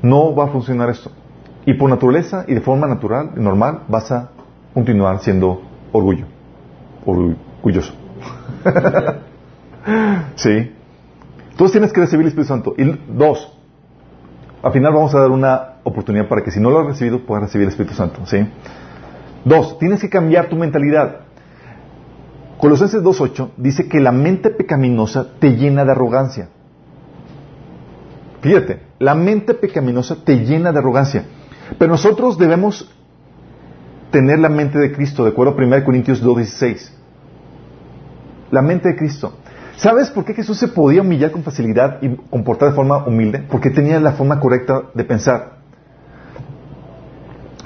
no va a funcionar esto. Y por naturaleza y de forma natural y normal, vas a continuar siendo orgullo, orgulloso. sí. Entonces tienes que recibir el Espíritu Santo. Y dos, al final vamos a dar una oportunidad para que si no lo has recibido, puedas recibir el Espíritu Santo. ¿sí? Dos, tienes que cambiar tu mentalidad. Colosenses 2.8 dice que la mente pecaminosa te llena de arrogancia. Fíjate, la mente pecaminosa te llena de arrogancia. Pero nosotros debemos tener la mente de Cristo, de acuerdo a 1 Corintios 2.16. La mente de Cristo. ¿Sabes por qué Jesús se podía humillar con facilidad y comportar de forma humilde? Porque tenía la forma correcta de pensar.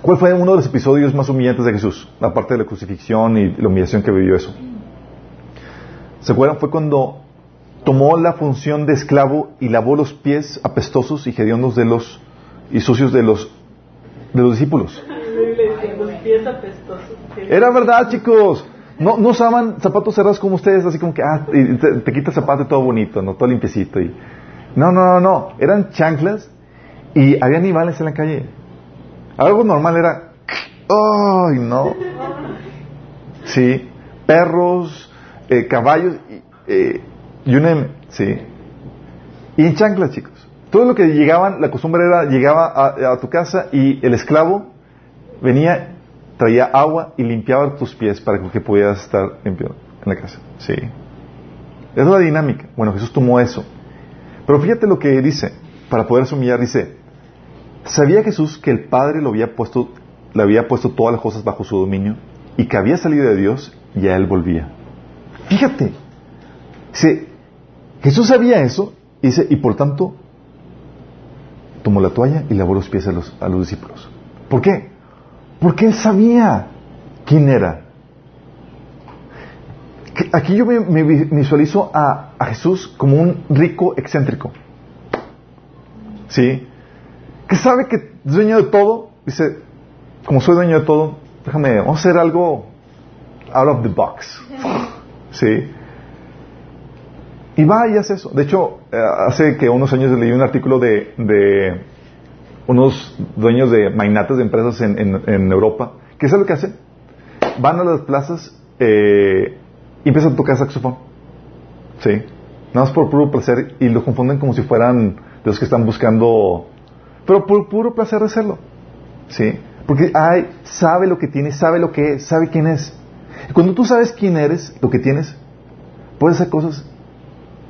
¿Cuál fue uno de los episodios más humillantes de Jesús? Aparte de la crucifixión y la humillación que vivió eso. ¿Se acuerdan? Fue cuando tomó la función de esclavo y lavó los pies apestosos y hediondos de los y sucios de los de los discípulos. Era verdad, chicos. No, no usaban zapatos cerrados como ustedes, así como que, ah, te, te quitas zapato y todo bonito, ¿no? Todo limpiecito. Y... No, no, no, no. Eran chanclas y había animales en la calle. Algo normal era, ¡ay, no! Sí, perros, eh, caballos, eh, y un sí. Y en chanclas, chicos. Todo lo que llegaban, la costumbre era, llegaba a tu casa y el esclavo venía traía agua y limpiaba tus pies para que pudieras estar limpio en la casa. Sí. Es la dinámica. Bueno, Jesús tomó eso. Pero fíjate lo que dice, para poderse humillar, dice, ¿sabía Jesús que el Padre lo había puesto, le había puesto todas las cosas bajo su dominio y que había salido de Dios y a él volvía? Fíjate. Dice, Jesús sabía eso y y por tanto, tomó la toalla y lavó los pies a los, a los discípulos. ¿Por qué? Porque él sabía quién era. Aquí yo me, visualizo a, Jesús como un rico excéntrico. ¿Sí? Que sabe que es dueño de todo. Dice, como soy dueño de todo, déjame, vamos a hacer algo out of the box. ¿Sí? Y va y hace eso. De hecho, eh, hace que unos años leí un artículo de unos dueños de magnates de empresas en, Europa, ¿qué es lo que hacen? Van a las plazas eh, y empiezan a tocar saxofón. ¿Sí? Nada más por puro placer y lo confunden como si fueran de los que están buscando, pero por puro placer de hacerlo. ¿Sí? Porque ay, sabe lo que tiene, sabe lo que es, sabe quién es. Y cuando tú sabes quién eres, lo que tienes, puedes hacer cosas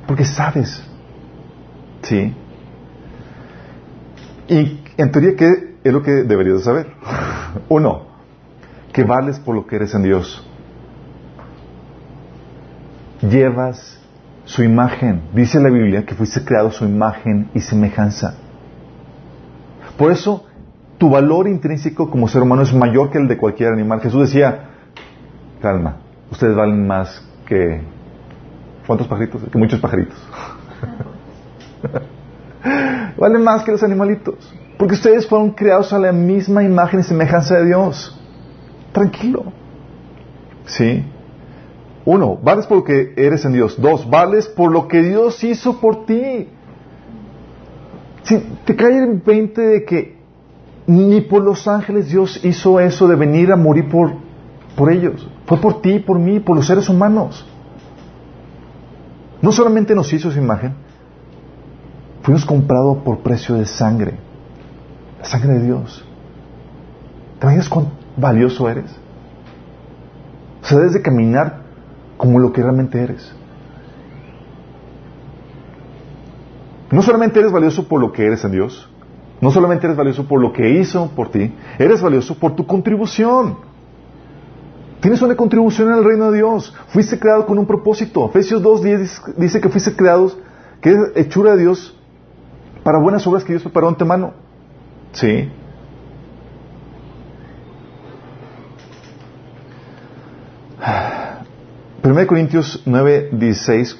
porque sabes. ¿Sí? Y en teoría, ¿qué es lo que deberías de saber? Uno, que vales por lo que eres en Dios. Llevas su imagen. Dice la Biblia que fuiste creado su imagen y semejanza. Por eso, tu valor intrínseco como ser humano es mayor que el de cualquier animal. Jesús decía, calma, ustedes valen más que... ¿Cuántos pajaritos? Que muchos pajaritos. valen más que los animalitos. Porque ustedes fueron creados a la misma imagen y semejanza de Dios. Tranquilo. ¿Sí? Uno, vales por lo que eres en Dios. Dos, vales por lo que Dios hizo por ti. Si te cae el 20 de que ni por los ángeles Dios hizo eso de venir a morir por, por ellos. Fue por ti, por mí, por los seres humanos. No solamente nos hizo su imagen, fuimos comprados por precio de sangre. La sangre de Dios. ¿Te imaginas cuán valioso eres? O sea, debes de caminar como lo que realmente eres. No solamente eres valioso por lo que eres en Dios, no solamente eres valioso por lo que hizo por ti, eres valioso por tu contribución. Tienes una contribución en el reino de Dios. Fuiste creado con un propósito. Efesios 2.10 dice que fuiste creados, que es hechura de Dios para buenas obras que Dios preparó antemano. ¿Sí? Primero Corintios 9, 16,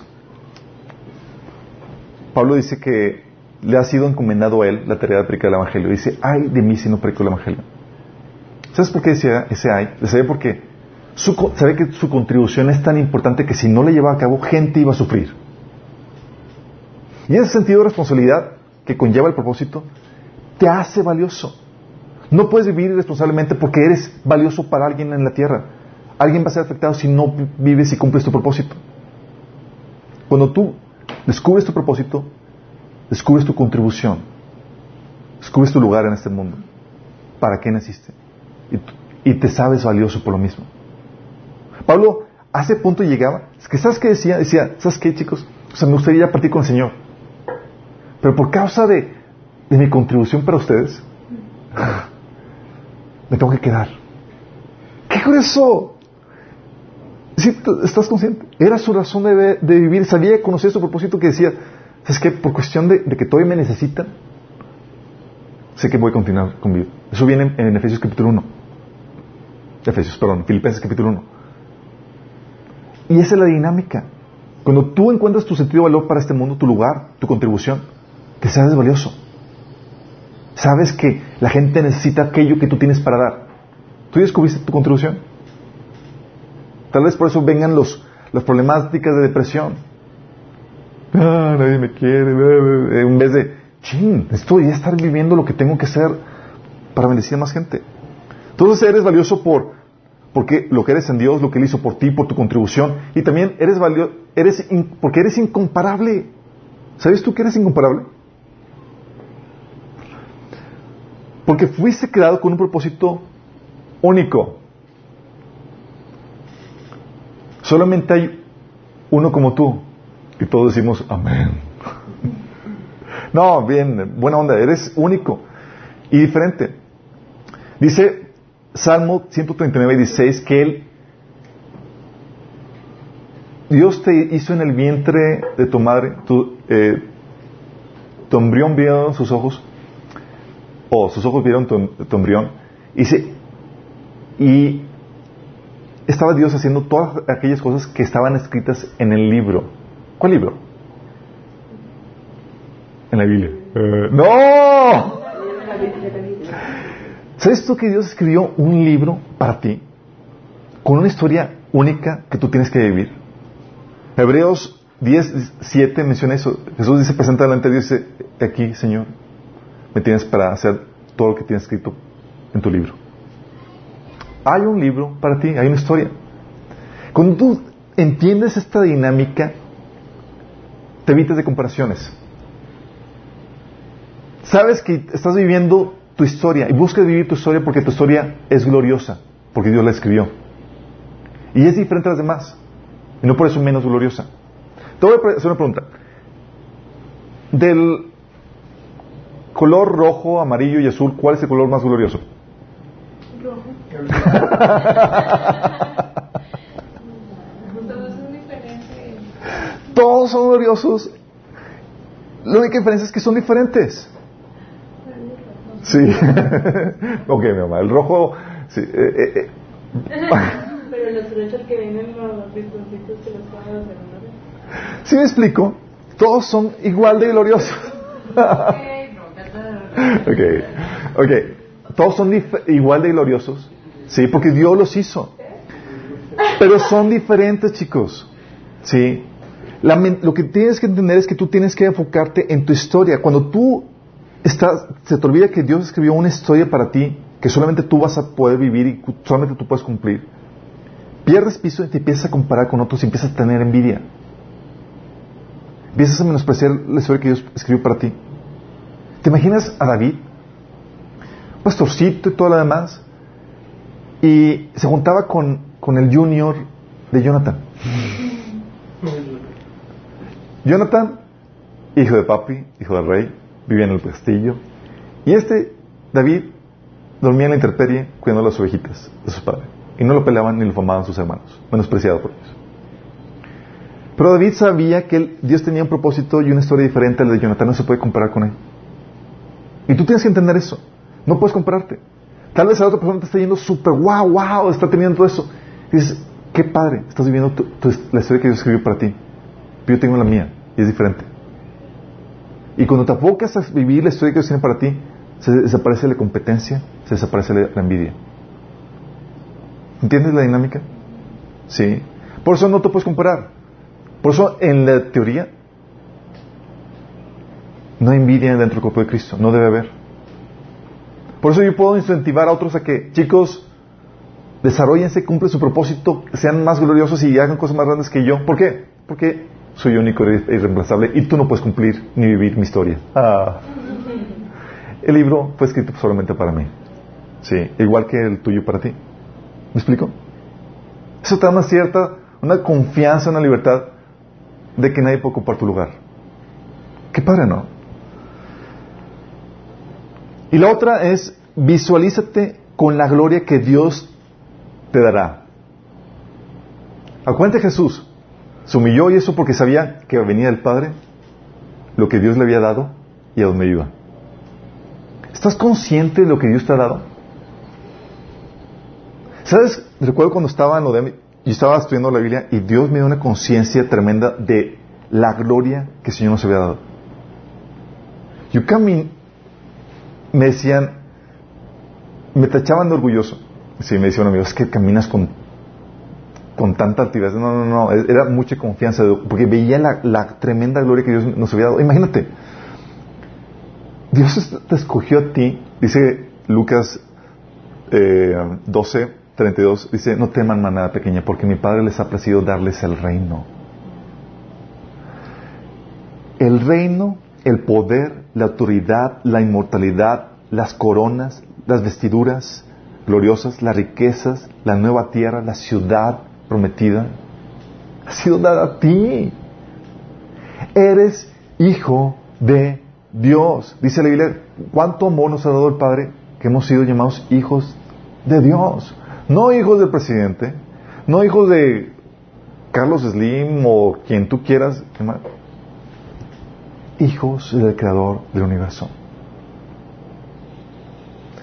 Pablo dice que le ha sido encomendado a él la tarea de predicar el Evangelio. Dice, ay de mí si no predico el Evangelio. ¿Sabes por qué decía ese ay? Sabe porque su, sabe que su contribución es tan importante que si no le llevaba a cabo, gente iba a sufrir. Y ese sentido de responsabilidad que conlleva el propósito, te hace valioso. No puedes vivir irresponsablemente porque eres valioso para alguien en la tierra. Alguien va a ser afectado si no vives y cumples tu propósito. Cuando tú descubres tu propósito, descubres tu contribución, descubres tu lugar en este mundo. ¿Para qué naciste? Y, te sabes valioso por lo mismo. Pablo a ese punto llegaba, es que ¿sabes qué decía? Decía, ¿sabes qué chicos? O sea, me gustaría partir con el Señor. Pero por causa de de mi contribución para ustedes, me tengo que quedar. ¡Qué grueso! ¿Sí, ¿Estás consciente? Era su razón de, vivir. Sabía de conocer su propósito que decía, es que por cuestión de, que todavía me necesitan, sé que voy a continuar con vida. Eso viene en, Efesios capítulo 1. Efesios, perdón, Filipenses capítulo 1. Y esa es la dinámica. Cuando tú encuentras tu sentido de valor para este mundo, tu lugar, tu contribución, te sabes valioso. Sabes que la gente necesita aquello que tú tienes para dar. ¿Tú descubriste tu contribución? Tal vez por eso vengan los, las problemáticas de depresión. Ah, nadie me quiere. En vez de, ching, estoy ya estar viviendo lo que tengo que hacer para bendecir a más gente. Entonces eres valioso por porque lo que eres en Dios, lo que Él hizo por ti, por tu contribución, y también eres valioso, eres porque eres incomparable. ¿Sabes tú que eres incomparable? Porque fuiste creado con un propósito único. Solamente hay uno como tú. Y todos decimos, amén. no, bien, buena onda, eres único y diferente. Dice Salmo 139, 16 que Él, Dios te hizo en el vientre de tu madre, tu, eh, tu embrión vieron sus ojos, o sus ojos vieron tu, embrión, y, se, y estaba Dios haciendo todas aquellas cosas que estaban escritas en el libro. ¿Cuál libro? En la Biblia. Eh, ¡No! ¿Sabes tú que Dios escribió un libro para ti? Con una historia única que tú tienes que vivir. Hebreos 10, 7 menciona eso. Jesús dice, presenta delante de Dios, aquí, Señor, me tienes para hacer todo lo que tienes escrito en tu libro. Hay un libro para ti, hay una historia. Cuando tú entiendes esta dinámica, te evitas de comparaciones. Sabes que estás viviendo tu historia y buscas vivir tu historia porque tu historia es gloriosa, porque Dios la escribió. Y es diferente a las demás. Y no por eso menos gloriosa. Te voy a hacer una pregunta. Del color rojo, amarillo y azul, ¿cuál es el color más glorioso? Todos son gloriosos. La única diferencia es que son diferentes. Sí. ok, mi mamá. El rojo. Sí, eh, eh, eh. Pero los derechos que vienen los pistoncitos que los ponen los ¿Sí me explico? Todos son igual de gloriosos. ok, ok. Todos son igual de gloriosos, ¿sí? Porque Dios los hizo. Pero son diferentes, chicos. ¿Sí? lo que tienes que entender es que tú tienes que enfocarte en tu historia. Cuando tú estás, se te olvida que Dios escribió una historia para ti que solamente tú vas a poder vivir y solamente tú puedes cumplir. Pierdes piso y te empiezas a comparar con otros y empiezas a tener envidia. Empiezas a menospreciar la historia que Dios escribió para ti. ¿Te imaginas a David? pastorcito y todo lo demás. Y se juntaba con, con el junior de Jonathan. Jonathan, hijo de papi, hijo del rey, vivía en el castillo. Y este, David, dormía en la intemperie cuidando las ovejitas de su padre. Y no lo peleaban ni lo famaban sus hermanos, menospreciado por ellos. Pero David sabía que Dios tenía un propósito y una historia diferente a la de Jonathan, no se puede comparar con él. Y tú tienes que entender eso. No puedes compararte. Tal vez la otra persona te está yendo súper, wow, wow, está teniendo todo eso. Dices, qué padre, estás viviendo la historia que Dios escribió para ti. Yo tengo la mía y es diferente. Y cuando te enfocas a vivir la historia que Dios tiene para ti, se desaparece la competencia, se desaparece la, la envidia. ¿Entiendes la dinámica? Sí. Por eso no te puedes comparar. Por eso en la teoría no hay envidia dentro del cuerpo de Cristo. No debe haber. Por eso yo puedo incentivar a otros a que, chicos, desarrollense, cumplen su propósito, sean más gloriosos y hagan cosas más grandes que yo. ¿Por qué? Porque soy único e irreemplazable y tú no puedes cumplir ni vivir mi historia. Ah. El libro fue escrito solamente para mí. Sí, igual que el tuyo para ti. ¿Me explico? Eso te da una cierta, una confianza, una libertad de que nadie puede ocupar tu lugar. Qué padre, ¿no? Y la otra es, visualízate con la gloria que Dios te dará. Acuérdate Jesús, se humilló y eso porque sabía que venía del Padre, lo que Dios le había dado y a dónde iba. ¿Estás consciente de lo que Dios te ha dado? ¿Sabes? Recuerdo cuando estaba en lo de... Yo estaba estudiando la Biblia y Dios me dio una conciencia tremenda de la gloria que el Señor nos había dado. Yo caminé, me decían, me tachaban de orgulloso. Sí, me decía un amigo, es que caminas con, con tanta altivez. No, no, no, era mucha confianza, porque veía la, tremenda gloria que Dios nos había dado. Imagínate, Dios te escogió a ti, dice Lucas eh, 12, 32, dice, no teman manada pequeña, porque mi Padre les ha placido darles el reino. El reino, el poder, la autoridad, la inmortalidad, las coronas, las vestiduras gloriosas, las riquezas, la nueva tierra, la ciudad prometida, ha sido dada a ti. Eres hijo de Dios. Dice la Biblia, ¿cuánto amor nos ha dado el Padre que hemos sido llamados hijos de Dios? No hijos del presidente, no hijos de Carlos Slim o quien tú quieras, hijos del Creador del universo.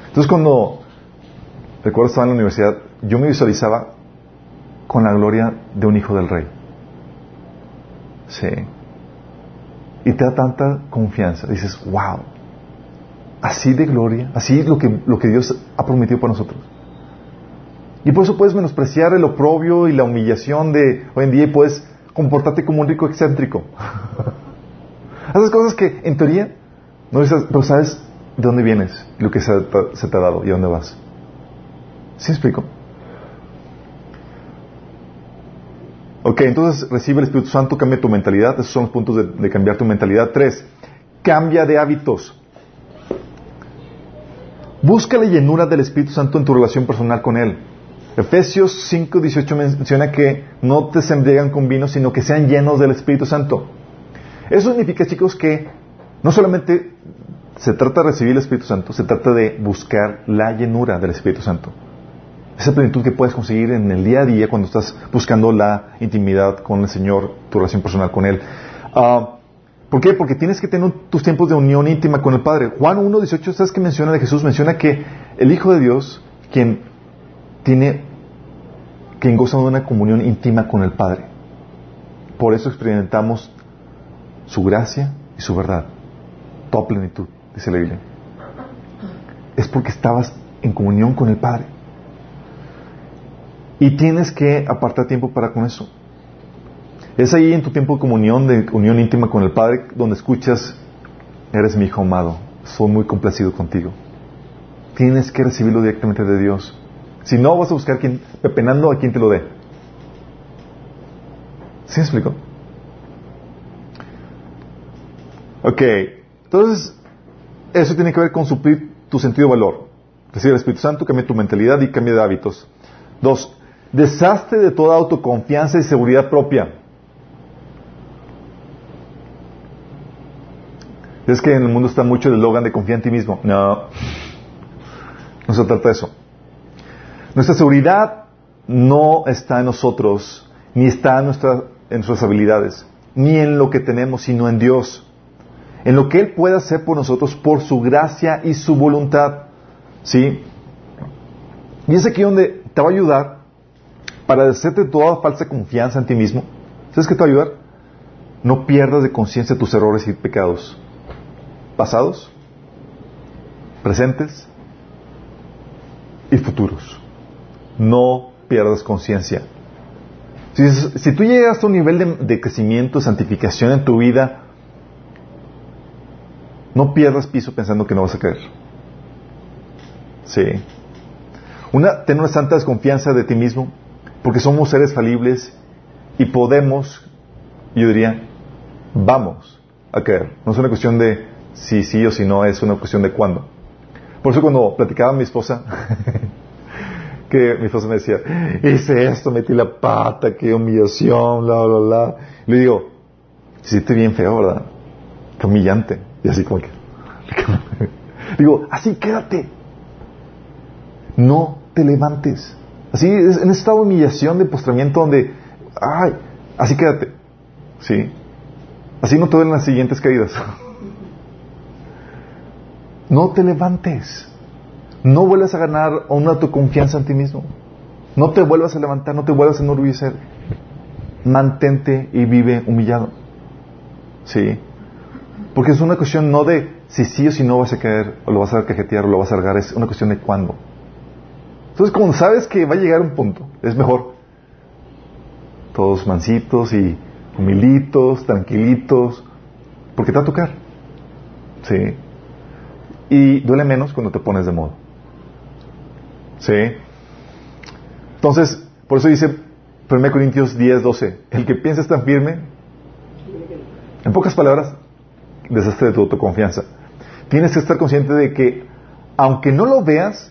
Entonces cuando, recuerdo estaba en la universidad, yo me visualizaba con la gloria de un hijo del rey. Sí. Y te da tanta confianza. Dices, wow. Así de gloria, así lo que, lo que Dios ha prometido para nosotros. Y por eso puedes menospreciar el oprobio y la humillación de hoy en día y puedes comportarte como un rico excéntrico. Haces cosas que en teoría no dices, pero sabes de dónde vienes, lo que se, te ha dado y a dónde vas. ¿Sí explico? Ok, entonces recibe el Espíritu Santo, cambia tu mentalidad. Esos son los puntos de, de cambiar tu mentalidad. Tres, cambia de hábitos. Busca la llenura del Espíritu Santo en tu relación personal con Él. Efesios 5, 18 menciona que no te se embriagan con vino, sino que sean llenos del Espíritu Santo. Eso significa, chicos, que no solamente se trata de recibir el Espíritu Santo, se trata de buscar la llenura del Espíritu Santo. Esa plenitud que puedes conseguir en el día a día cuando estás buscando la intimidad con el Señor, tu relación personal con Él. Ah, ¿Por qué? Porque tienes que tener tus tiempos de unión íntima con el Padre. Juan 1, 18, ¿sabes qué menciona de Jesús? Menciona que el Hijo de Dios, quien tiene, quien goza de una comunión íntima con el Padre. Por eso experimentamos su gracia y su verdad. Toda plenitud, dice la Biblia. Es porque estabas en comunión con el Padre. Y tienes que apartar tiempo para con eso. Es ahí en tu tiempo de comunión, de unión íntima con el Padre, donde escuchas, eres mi hijo amado, soy muy complacido contigo. Tienes que recibirlo directamente de Dios. Si no, vas a buscar quien, pepenando a quien te lo dé. ¿Sí me explico? Ok, entonces eso tiene que ver con suplir tu sentido de valor. Recibe el Espíritu Santo, cambia tu mentalidad y cambia de hábitos. Dos, deshazte de toda autoconfianza y seguridad propia. Es que en el mundo está mucho el logan de confía en ti mismo. No, no se trata de eso. Nuestra seguridad no está en nosotros, ni está en, nuestra, en nuestras habilidades, ni en lo que tenemos, sino en Dios en lo que Él puede hacer por nosotros por su gracia y su voluntad. ¿Sí? Y es aquí donde te va a ayudar para deshacerte toda falsa confianza en ti mismo. ¿Sabes qué te va a ayudar? No pierdas de conciencia tus errores y pecados pasados, presentes y futuros. No pierdas conciencia. Si, tú llegas a un nivel de, de crecimiento, santificación en tu vida, no pierdas piso pensando que no vas a caer. Sí. Una, ten una santa desconfianza de ti mismo, porque somos seres falibles y podemos, yo diría, vamos a caer. No es una cuestión de si sí o si no, es una cuestión de cuándo. Por eso cuando platicaba mi esposa, que mi esposa me decía, hice esto, metí la pata, qué humillación, bla, bla, bla. Le digo, hiciste bien feo, ¿verdad? Qué humillante. Así como que... Digo, así quédate. no te levantes. Así, es en estado de humillación, de postramiento, donde, ay, así quédate. ¿Sí? Así no te ven las siguientes caídas. No te levantes. No vuelvas a ganar una autoconfianza en ti mismo. No te vuelvas a levantar, no te vuelvas a enorgullecer. Mantente y vive humillado. ¿Sí? Porque es una cuestión no de si sí o si no vas a caer, o lo vas a cajetear, o lo vas a largar, es una cuestión de cuándo. Entonces, como sabes que va a llegar un punto, es mejor todos mansitos y humilitos, tranquilitos, porque te va a tocar. ¿Sí? Y duele menos cuando te pones de modo. ¿Sí? Entonces, por eso dice 1 Corintios 10, 12, el que piensa tan firme, en pocas palabras, desastre de tu autoconfianza. Tienes que estar consciente de que, aunque no lo veas,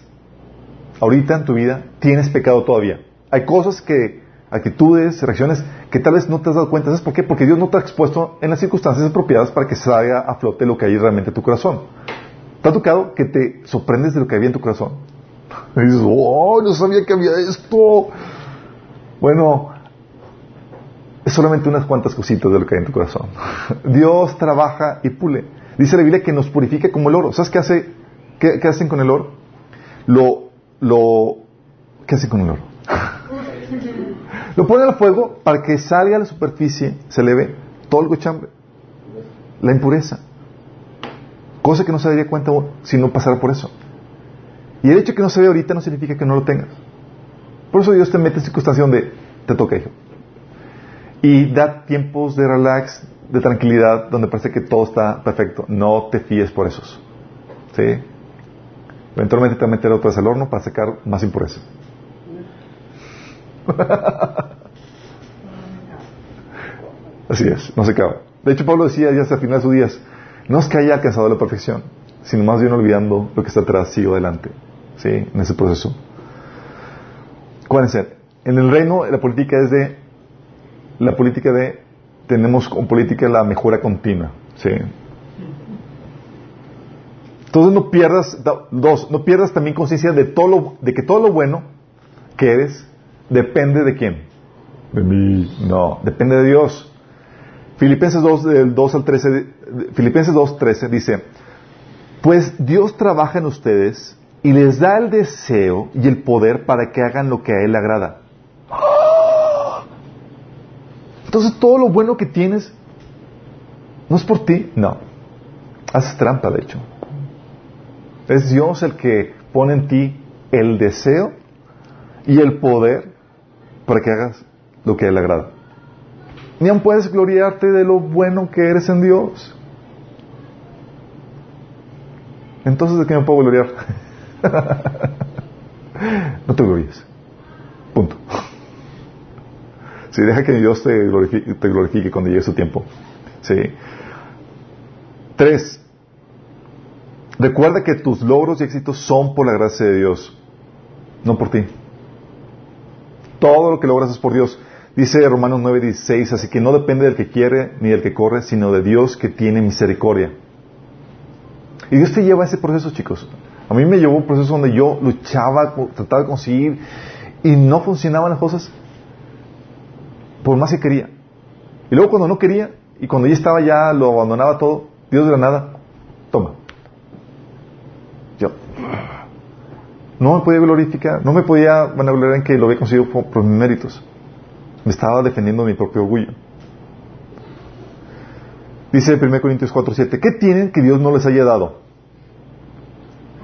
ahorita en tu vida, tienes pecado todavía. Hay cosas que, actitudes, reacciones, que tal vez no te has dado cuenta. ¿Sabes por qué? Porque Dios no te ha expuesto en las circunstancias apropiadas para que salga a flote lo que hay realmente en tu corazón. ¿Te ha tocado que te sorprendes de lo que había en tu corazón? Y dices, oh, no sabía que había esto. Bueno, es solamente unas cuantas cositas de lo que hay en tu corazón. Dios trabaja y pule. Dice la Biblia que nos purifica como el oro. ¿Sabes qué, hace, qué, hacen con el oro? Lo, lo, ¿qué hacen con el oro? lo ponen al fuego para que salga a la superficie, se le ve todo el cochambre, la impureza. Cosa que no se daría cuenta si no pasara por eso. Y el hecho que no se ve ahorita no significa que no lo tengas. Por eso Dios te mete en circunstancia donde te toca, hijo. Y da tiempos de relax, de tranquilidad, donde parece que todo está perfecto. No te fíes por esos. ¿Sí? Eventualmente te va a meter otra vez al horno para sacar más impureza. Así es, no se acaba. De hecho, Pablo decía ya hasta el final de sus días, no es que haya alcanzado la perfección, sino más bien olvidando lo que está atrás, sigo adelante. ¿Sí? En ese proceso. Acuérdense, en el reino la política es de, la política de, tenemos como política la mejora continua. ¿Sí? Entonces no pierdas, dos, no pierdas también conciencia de todo lo, de que todo lo bueno que eres depende de quién. De mí. No, depende de Dios. Filipenses 2, del 2 al 13, Filipenses 2, 13 dice, pues Dios trabaja en ustedes y les da el deseo y el poder para que hagan lo que a Él le agrada. Entonces todo lo bueno que tienes no es por ti, no. Haces trampa, de hecho. Es Dios el que pone en ti el deseo y el poder para que hagas lo que a Él le agrada. Ni aún puedes gloriarte de lo bueno que eres en Dios. Entonces, ¿de qué me puedo gloriar? no te glories. Punto. Si deja que Dios te glorifique, te glorifique cuando llegue su tiempo. Sí. Tres. Recuerda que tus logros y éxitos son por la gracia de Dios, no por ti. Todo lo que logras es por Dios. Dice Romanos 9:16, así que no depende del que quiere ni del que corre, sino de Dios que tiene misericordia. Y Dios te lleva a ese proceso, chicos. A mí me llevó un proceso donde yo luchaba, trataba de conseguir y no funcionaban las cosas por más que quería. Y luego cuando no quería y cuando ya estaba ya, lo abandonaba todo, Dios de la nada, toma. Yo no me podía glorificar, no me podía vanagloriar en que lo había conseguido por, por mis méritos. Me estaba defendiendo mi propio orgullo. Dice 1 Corintios 4:7, ¿qué tienen que Dios no les haya dado?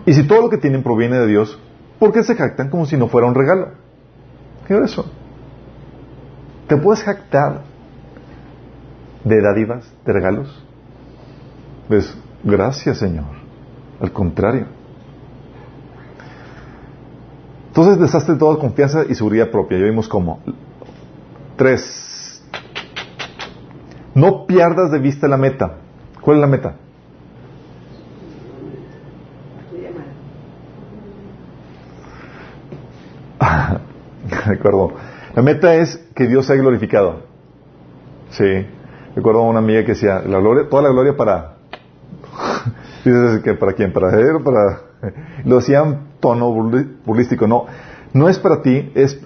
Y si todo lo que tienen proviene de Dios, ¿por qué se jactan como si no fuera un regalo? ¿Qué es eso? ¿Te puedes jactar de dádivas, de regalos? Pues, gracias Señor. Al contrario. Entonces desastre toda confianza y seguridad propia. Ya vimos cómo. Tres. No pierdas de vista la meta. ¿Cuál es la meta? Recuerdo. La meta es que Dios sea glorificado. Sí. Recuerdo a una amiga que decía, toda la gloria para... Dices que para quién, para él para Lo decían tono burlístico. No, no es para ti, es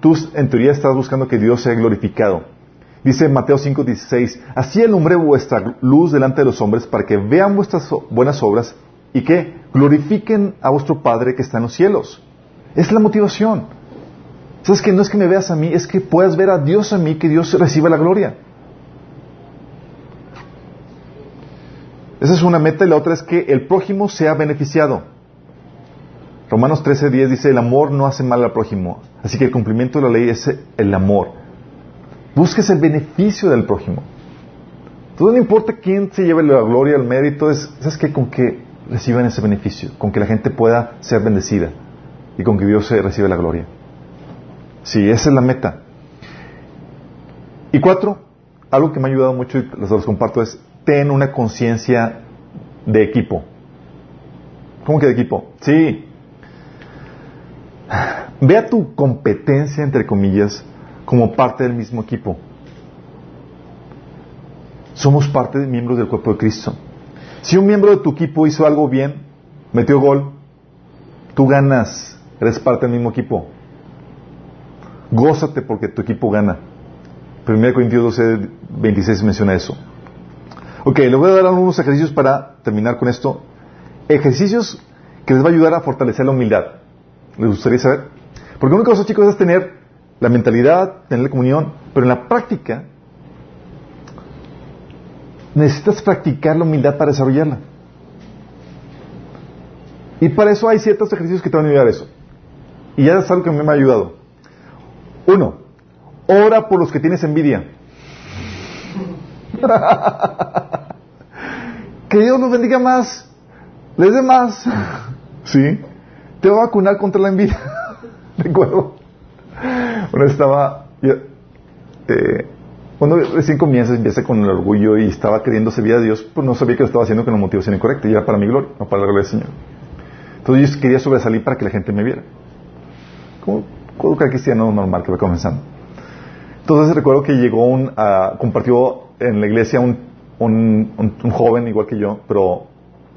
tú en teoría estás buscando que Dios sea glorificado. Dice Mateo 5:16, así alumbre vuestra luz delante de los hombres para que vean vuestras buenas obras y que glorifiquen a vuestro Padre que está en los cielos. Es la motivación. ¿Sabes que no es que me veas a mí, es que puedas ver a Dios a mí, que Dios reciba la gloria? Esa es una meta y la otra es que el prójimo sea beneficiado. Romanos 13:10 dice, el amor no hace mal al prójimo. Así que el cumplimiento de la ley es el amor. Busques el beneficio del prójimo. Todo no importa quién se lleve la gloria, el mérito, es, ¿sabes qué? Con que reciban ese beneficio, con que la gente pueda ser bendecida y con que Dios se reciba la gloria. Sí, esa es la meta. Y cuatro, algo que me ha ayudado mucho y los comparto es, ten una conciencia de equipo. ¿Cómo que de equipo? Sí. Vea tu competencia, entre comillas, como parte del mismo equipo. Somos parte de miembros del cuerpo de Cristo. Si un miembro de tu equipo hizo algo bien, metió gol, tú ganas, eres parte del mismo equipo. Gózate porque tu equipo gana. 1 Corintios 12, 26 menciona eso. Ok, le voy a dar algunos ejercicios para terminar con esto. Ejercicios que les va a ayudar a fortalecer la humildad. ¿Les gustaría saber? Porque una cosa, chicos, es tener la mentalidad, tener la comunión, pero en la práctica necesitas practicar la humildad para desarrollarla. Y para eso hay ciertos ejercicios que te van a ayudar a eso. Y ya es algo que a mí me ha ayudado. Uno, ora por los que tienes envidia. que Dios nos bendiga más, les dé más. ¿Sí? Te va a vacunar contra la envidia. Recuerdo. Bueno, estaba. Eh, cuando recién comienza, empieza con el orgullo y estaba queriendo servir a Dios, pues no sabía que lo estaba haciendo con la motivación incorrecta y era para mi gloria, no para la gloria del Señor. Entonces yo quería sobresalir para que la gente me viera. Como cualquier cristiano normal que va comenzando. Entonces recuerdo que llegó un, uh, compartió en la iglesia un, un, joven igual que yo, pero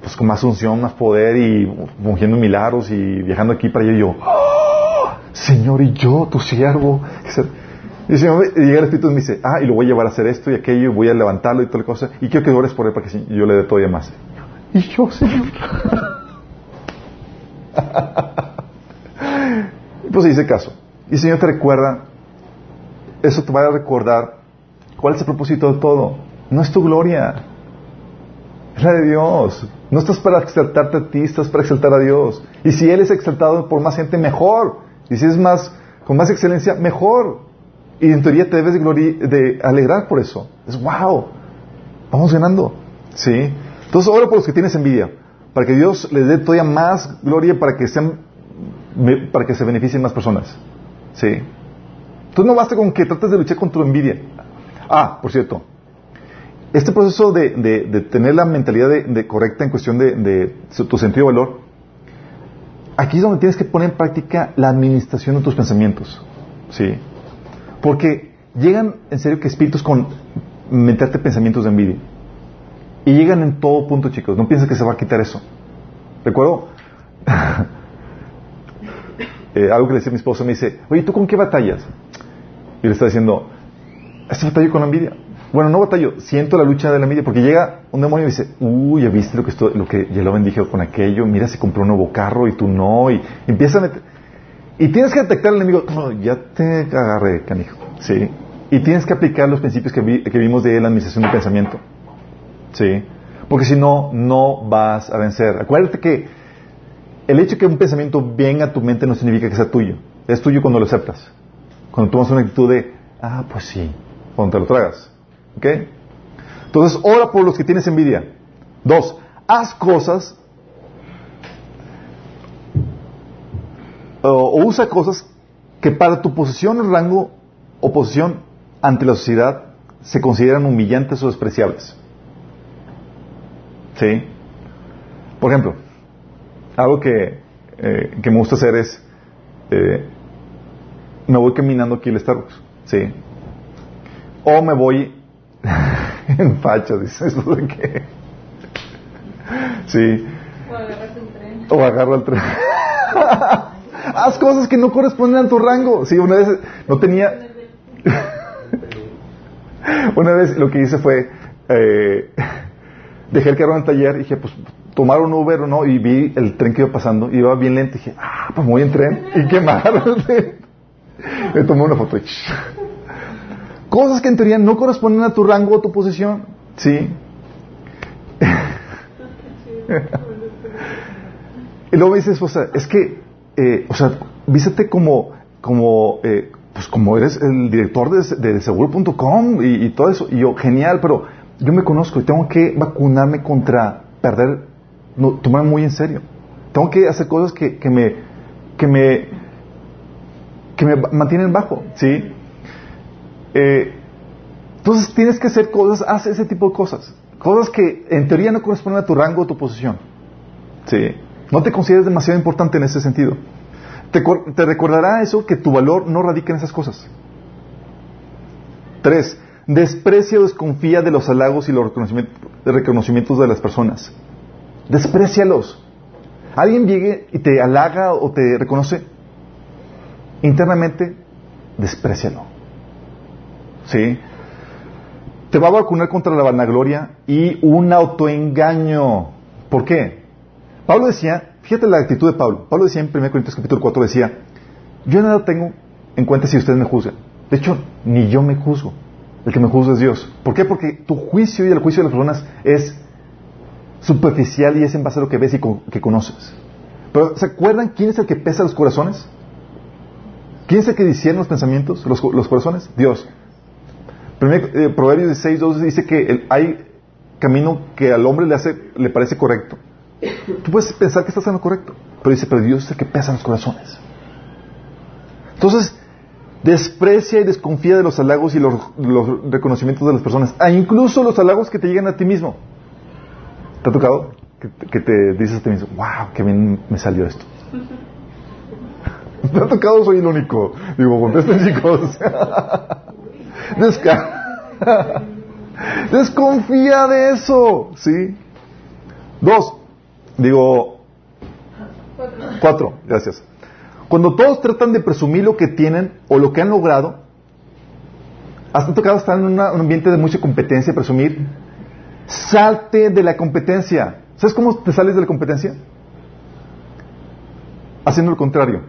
pues con más unción, más poder y fungiendo milagros y viajando aquí para allá y yo, ¡Oh! Señor, y yo, tu siervo. Y el llega el Espíritu y me dice, ah, y lo voy a llevar a hacer esto y aquello, voy a levantarlo y toda la cosa, y quiero que ores por él para que yo le dé todavía más. Y yo, Señor. pues hice caso. Y el Señor te recuerda, eso te va a recordar cuál es el propósito de todo. No es tu gloria, es la de Dios. No estás para exaltarte a ti, estás para exaltar a Dios. Y si Él es exaltado por más gente, mejor. Y si es más, con más excelencia, mejor. Y en teoría te debes de, de alegrar por eso. Es wow. Vamos ganando. ¿Sí? Entonces, ora por los que tienes envidia. Para que Dios les dé todavía más gloria para que sean para que se beneficien más personas. ¿Sí? Entonces no basta con que trates de luchar contra tu envidia. Ah, por cierto, este proceso de, de, tener la mentalidad de, correcta en cuestión de, tu sentido de valor, aquí es donde tienes que poner en práctica la administración de tus pensamientos. ¿Sí? Porque llegan en serio que espíritus con meterte pensamientos de envidia. Y llegan en todo punto, chicos. No pienses que se va a quitar eso. ¿Recuerdo? Eh, algo que le decía mi esposa, me dice, oye, ¿tú con qué batallas? Y le está diciendo, este batallo con la envidia. Bueno, no batallo, siento la lucha de la envidia, porque llega un demonio y dice, uy, ya viste lo que, esto, lo que ya lo bendije con aquello, mira, se compró un nuevo carro y tú no, y empieza a meter... Y tienes que detectar al enemigo, no, ya te agarré, canijo, ¿sí? Y tienes que aplicar los principios que, que vimos de la administración del pensamiento, ¿sí? Porque si no, no vas a vencer. Acuérdate que el hecho de que un pensamiento venga a tu mente no significa que sea tuyo. Es tuyo cuando lo aceptas. Cuando tomas una actitud de, ah, pues sí, cuando te lo tragas. ¿Ok? Entonces, ora por los que tienes envidia. Dos, haz cosas o, usa cosas que para tu posición, rango o posición ante la sociedad se consideran humillantes o despreciables. ¿Sí? Por ejemplo, algo que, eh, que me gusta hacer es, eh, me voy caminando aquí al Starbucks, ¿sí? O me voy en facha, dices, ¿eso de qué? Sí. tren. O agarra el tren. Haz cosas que no corresponden a tu rango. Sí, una vez no tenía. una vez lo que hice fue. Eh, dejé el carro en el taller y dije, pues tomar un Uber o no. Y vi el tren que iba pasando. Y iba bien lento. Y dije, ah, pues voy en tren. Y quemar el tren. Me tomé una foto. Cosas que en teoría no corresponden a tu rango o tu posición. Sí. y luego me dice esposa, es que, eh, o sea, vístete como, como, eh, pues como eres el director de, de seguro.com y, y, todo eso. Y yo, genial, pero yo me conozco y tengo que vacunarme contra perder, no, tomarme muy en serio. Tengo que hacer cosas que, que me, que me, que me mantienen bajo, ¿sí? Eh, entonces tienes que hacer cosas, haz ese tipo de cosas. Cosas que en teoría no corresponden a tu rango o tu posición. ¿Sí? No te consideres demasiado importante en ese sentido. Te, te recordará eso que tu valor no radica en esas cosas. Tres, desprecia o desconfía de los halagos y los reconocimientos de las personas. Desprecialos. Alguien llegue y te halaga o te reconoce internamente, desprecialo. ¿Sí? Te va a vacunar contra la vanagloria y un autoengaño. ¿Por qué? Pablo decía, fíjate la actitud de Pablo. Pablo decía en 1 Corintios capítulo 4, decía, yo nada tengo en cuenta si ustedes me juzgan. De hecho, ni yo me juzgo. El que me juzga es Dios. ¿Por qué? Porque tu juicio y el juicio de las personas es superficial y es en base lo que ves y que conoces. Pero ¿se acuerdan quién es el que pesa los corazones? ¿Quién es el que discierne los pensamientos, los, corazones? Dios. Proverbios 16, 12 dice que hay camino que al hombre le, hace, le parece correcto. Tú puedes pensar que estás en lo correcto, pero dice, pero Dios es el que pesa los corazones. Entonces, desprecia y desconfía de los halagos y los, los reconocimientos de las personas, e incluso los halagos que te llegan a ti mismo. ¿Te ha tocado? Que, que te dices a ti mismo, wow, qué bien me salió esto. ¿Te ha tocado? Soy el único. Digo, contesten chicos. Desca Desconfía de eso, ¿sí? Dos, digo, cuatro, gracias. Cuando todos tratan de presumir lo que tienen o lo que han logrado, hasta tocado estar en un ambiente de mucha competencia, presumir, salte de la competencia. ¿Sabes cómo te sales de la competencia? Haciendo lo contrario.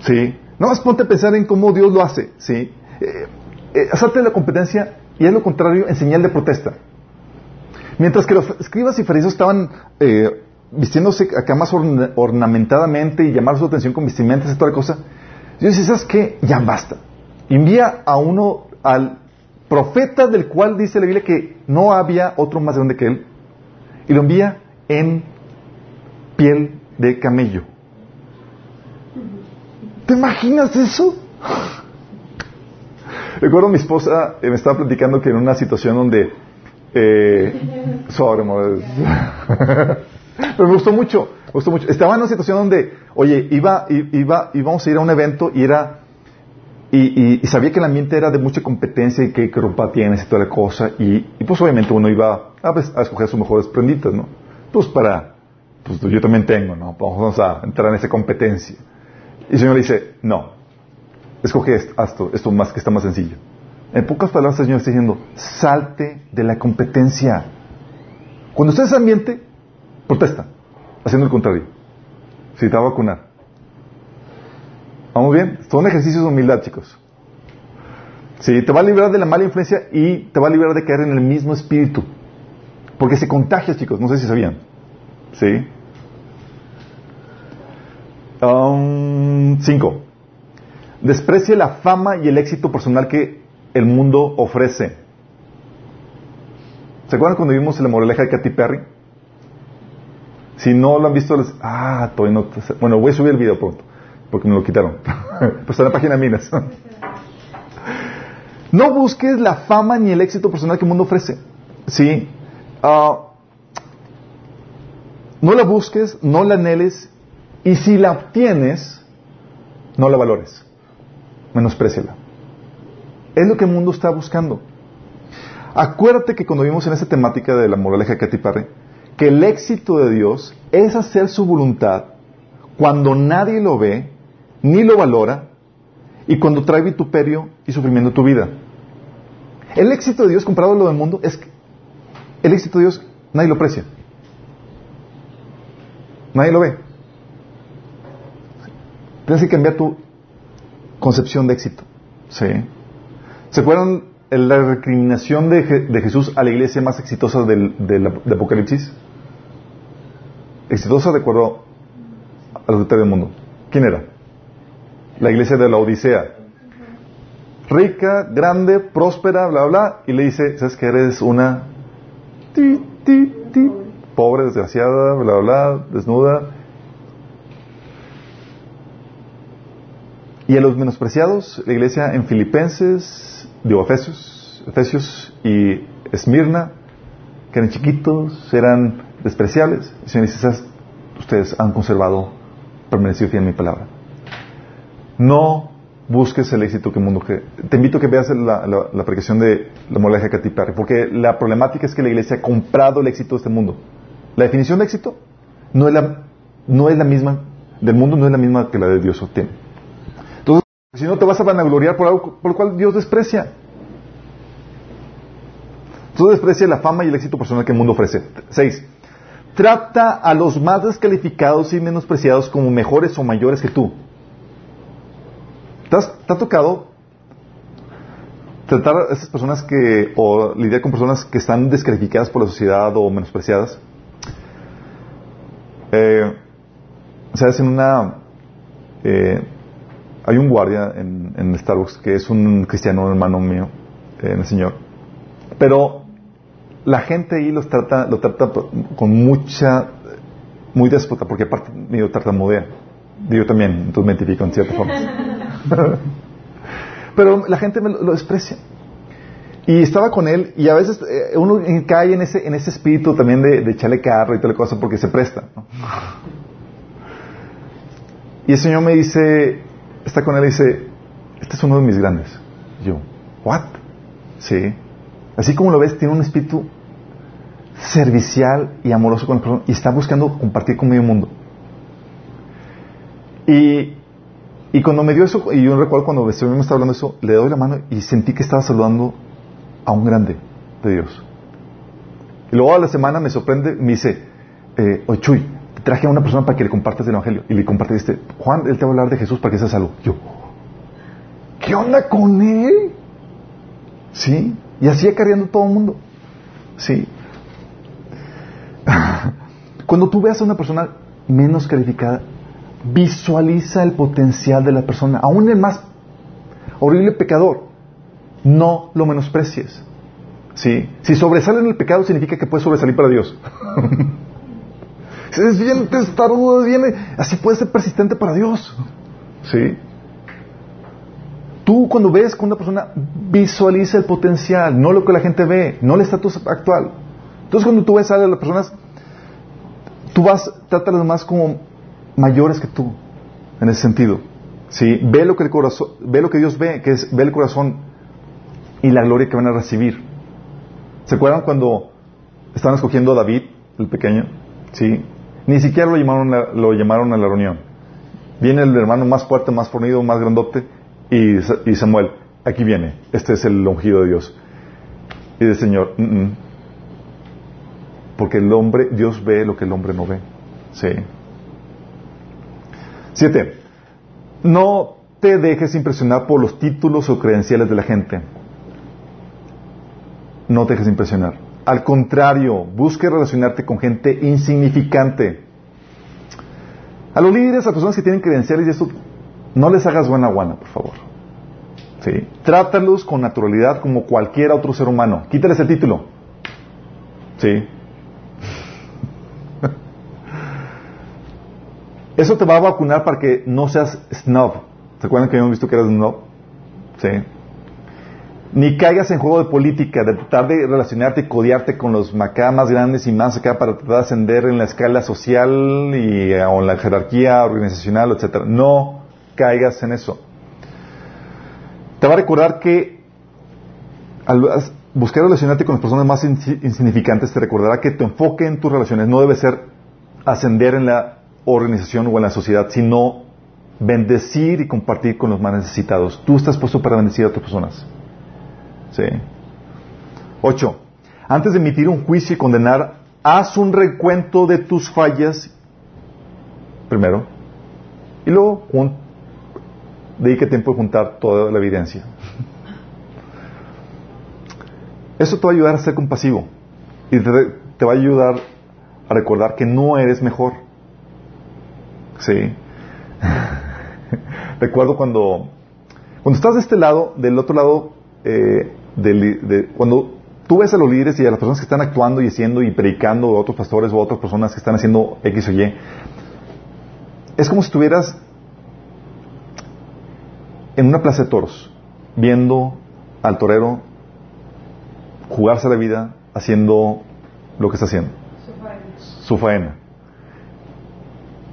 ¿Sí? No más ponte a pensar en cómo Dios lo hace. ¿Sí? Eh, eh, salte de la competencia y es lo contrario en señal de protesta. Mientras que los escribas y fariseos estaban eh, vistiéndose acá más ornamentadamente y llamar su atención con vestimentas y toda la cosa, Dios dice, ¿sabes qué? Ya basta. Envía a uno, al profeta del cual dice la Biblia que no había otro más grande que él, y lo envía en piel de camello. ¿Te imaginas eso? Recuerdo mi esposa eh, me estaba platicando que en una situación donde eh, pero me gustó mucho, me gustó mucho. Estaba en una situación donde, oye, iba, iba, íbamos a ir a un evento y era y, sabía que el ambiente era de mucha competencia y que, ropa tienes y toda la cosa y, pues obviamente uno iba a, pues, a, escoger sus mejores prenditas, ¿no? Pues para, pues yo también tengo, ¿no? Vamos a entrar en esa competencia. Y el Señor dice, no, escoge esto, esto, más que está más sencillo. En pocas palabras el Señor está diciendo, salte de la competencia. Cuando estés en ese ambiente, protesta, haciendo el contrario. Si te va a vacunar. ¿Vamos bien? Son ejercicios de humildad, chicos. Sí, te va a liberar de la mala influencia y te va a liberar de caer en el mismo espíritu. Porque se contagia, chicos. No sé si sabían. ¿Sí? Um, cinco. Desprecia la fama y el éxito personal que el mundo ofrece. ¿Se acuerdan cuando vimos la moraleja de Katy Perry? Si no lo han visto, les... ah, todavía no. Bueno, voy a subir el video pronto, porque me lo quitaron. pues está en la página Minas. no busques la fama ni el éxito personal que el mundo ofrece. Sí. Uh, no la busques, no la anheles y si la obtienes, no la valores. Menospréciala. Es lo que el mundo está buscando. Acuérdate que cuando vimos en esa temática de la moraleja de Katy Perry, que el éxito de Dios es hacer su voluntad cuando nadie lo ve ni lo valora y cuando trae vituperio y sufrimiento a tu vida. El éxito de Dios comparado a lo del mundo es que el éxito de Dios nadie lo aprecia. Nadie lo ve. Tienes que cambiar tu concepción de éxito. ¿Sí? ¿Se acuerdan la recriminación de, Jesús a la iglesia más exitosa del, de Apocalipsis? Exitosa de acuerdo a los del mundo. ¿Quién era? La iglesia de la Odisea. Rica, grande, próspera, bla, bla, y le dice, ¿sabes que eres una ti, ti, ti, pobre, desgraciada, bla, bla, desnuda? Y a los menospreciados, la iglesia en Filipenses, digo, Efesios, Efesios y Esmirna, que eran chiquitos, eran despreciables. El Señor dice, ustedes han conservado, permanecido fiel en mi palabra. No busques el éxito que el mundo quiere. Te invito a que veas la, la, predicación de la moleja Katy Perry, porque la problemática es que la iglesia ha comprado el éxito de este mundo. La definición de éxito no es la, no es la misma del mundo, no es la misma que la de Dios obtiene. Si no, te vas a vanagloriar por algo por lo cual Dios desprecia. Tú desprecia la fama y el éxito personal que el mundo ofrece. Seis. Trata a los más descalificados y menospreciados como mejores o mayores que tú. ¿Te, ha tocado tratar a esas personas que, o lidiar con personas que están descalificadas por la sociedad o menospreciadas? Eh, ¿Sabes? En una, eh, hay un guardia en, Starbucks que es un cristiano hermano mío, en el Señor. Pero la gente ahí los trata, lo trata con mucha, muy déspota, porque aparte medio tartamudea. Yo también, entonces me identifico en cierta forma. Pero la gente me lo, desprecia. Y estaba con él, y a veces eh, uno cae en ese, en ese espíritu también de, echarle carro y toda la cosa porque se presta. Y el Señor me dice, está con él y dice, este es uno de mis grandes. yo, ¿what? Sí. Así como lo ves, tiene un espíritu servicial y amoroso con el persona y está buscando compartir con medio mundo. Y, y cuando me dio eso, y yo recuerdo cuando me estaba hablando eso, le doy la mano y sentí que estaba saludando a un grande de Dios. Y luego a la semana me sorprende, me dice, eh, oye Chuy, traje a una persona para que le compartas el Evangelio. Y le compartiste, Juan, él te va a hablar de Jesús para que seas salvo. Yo, ¿qué onda con él? ¿Sí? Y así acarreando todo el mundo. ¿Sí? Cuando tú veas a una persona menos calificada, visualiza el potencial de la persona, aún el más horrible pecador. No lo menosprecies. ¿Sí? Si sobresale en el pecado significa que puedes sobresalir para Dios. Si es bien testarudo, bien, así puede ser persistente para Dios. ¿Sí? Tú cuando ves con una persona visualiza el potencial, no lo que la gente ve, no el estatus actual. Entonces cuando tú ves a las personas, tú vas, trata a los demás como mayores que tú, en ese sentido. ¿Sí? Ve lo que el corazón, ve lo que Dios ve, que es ve el corazón y la gloria que van a recibir. ¿Se acuerdan cuando estaban escogiendo a David, el pequeño? ¿Sí? Ni siquiera lo llamaron, a, lo llamaron a la reunión. Viene el hermano más fuerte, más fornido, más grandote, y, Samuel, aquí viene, este es el ungido de Dios. Y el Señor, porque el hombre, Dios ve lo que el hombre no ve. Sí. Siete, no te dejes impresionar por los títulos o credenciales de la gente. No te dejes impresionar. Al contrario, busque relacionarte con gente insignificante. A los líderes, a personas que tienen credenciales y eso, no les hagas buena guana, por favor. ¿Sí? Trátalos con naturalidad como cualquier otro ser humano. Quítales el título. ¿Sí? Eso te va a vacunar para que no seas snob. ¿Se acuerdan que habíamos visto que eras snob? ¿Sí? Ni caigas en juego de política, de tratar de relacionarte y codiarte con los macá más grandes y más acá para tratar de ascender en la escala social y, eh, o en la jerarquía organizacional, etcétera. No caigas en eso. Te va a recordar que buscar relacionarte con las personas más insi- insignificantes te recordará que tu enfoque en tus relaciones no debe ser ascender en la organización o en la sociedad, sino bendecir y compartir con los más necesitados. Tú estás puesto para bendecir a otras personas. Sí. Ocho. Antes de emitir un juicio y condenar, haz un recuento de tus fallas primero y luego dedica tiempo a juntar toda la evidencia. Eso te va a ayudar a ser compasivo y te, te va a ayudar a recordar que no eres mejor. Sí. Recuerdo cuando, cuando estás de este lado, del otro lado, eh, del- de- cuando tú ves a los líderes y a las personas que están actuando y haciendo y predicando, o a otros pastores o a otras personas que están haciendo X o Y, es como si estuvieras en una plaza de toros, viendo al torero jugarse la vida haciendo lo que está haciendo, su faena.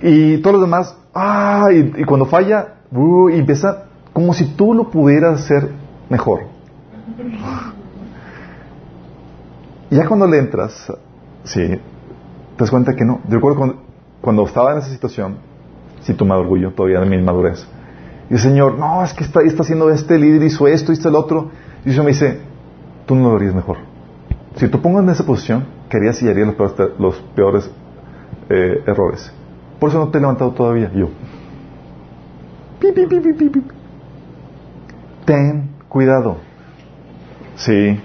Y todos los demás, ah, y, cuando falla, uh, y empieza como si tú lo pudieras hacer mejor. Y ya cuando le entras, sí, te das cuenta que no. Yo recuerdo cuando, cuando estaba en esa situación, sí tomé orgullo todavía de mi inmadurez. Y el Señor, no, es que está, está haciendo este líder, hizo esto, hizo el otro. Y eso me dice, tú no lo harías mejor. Si te pongo en esa posición, querías y harías los peores, los peores eh, errores. Por eso no te he levantado todavía. Yo, pi, pi, pi, ten cuidado. Sí.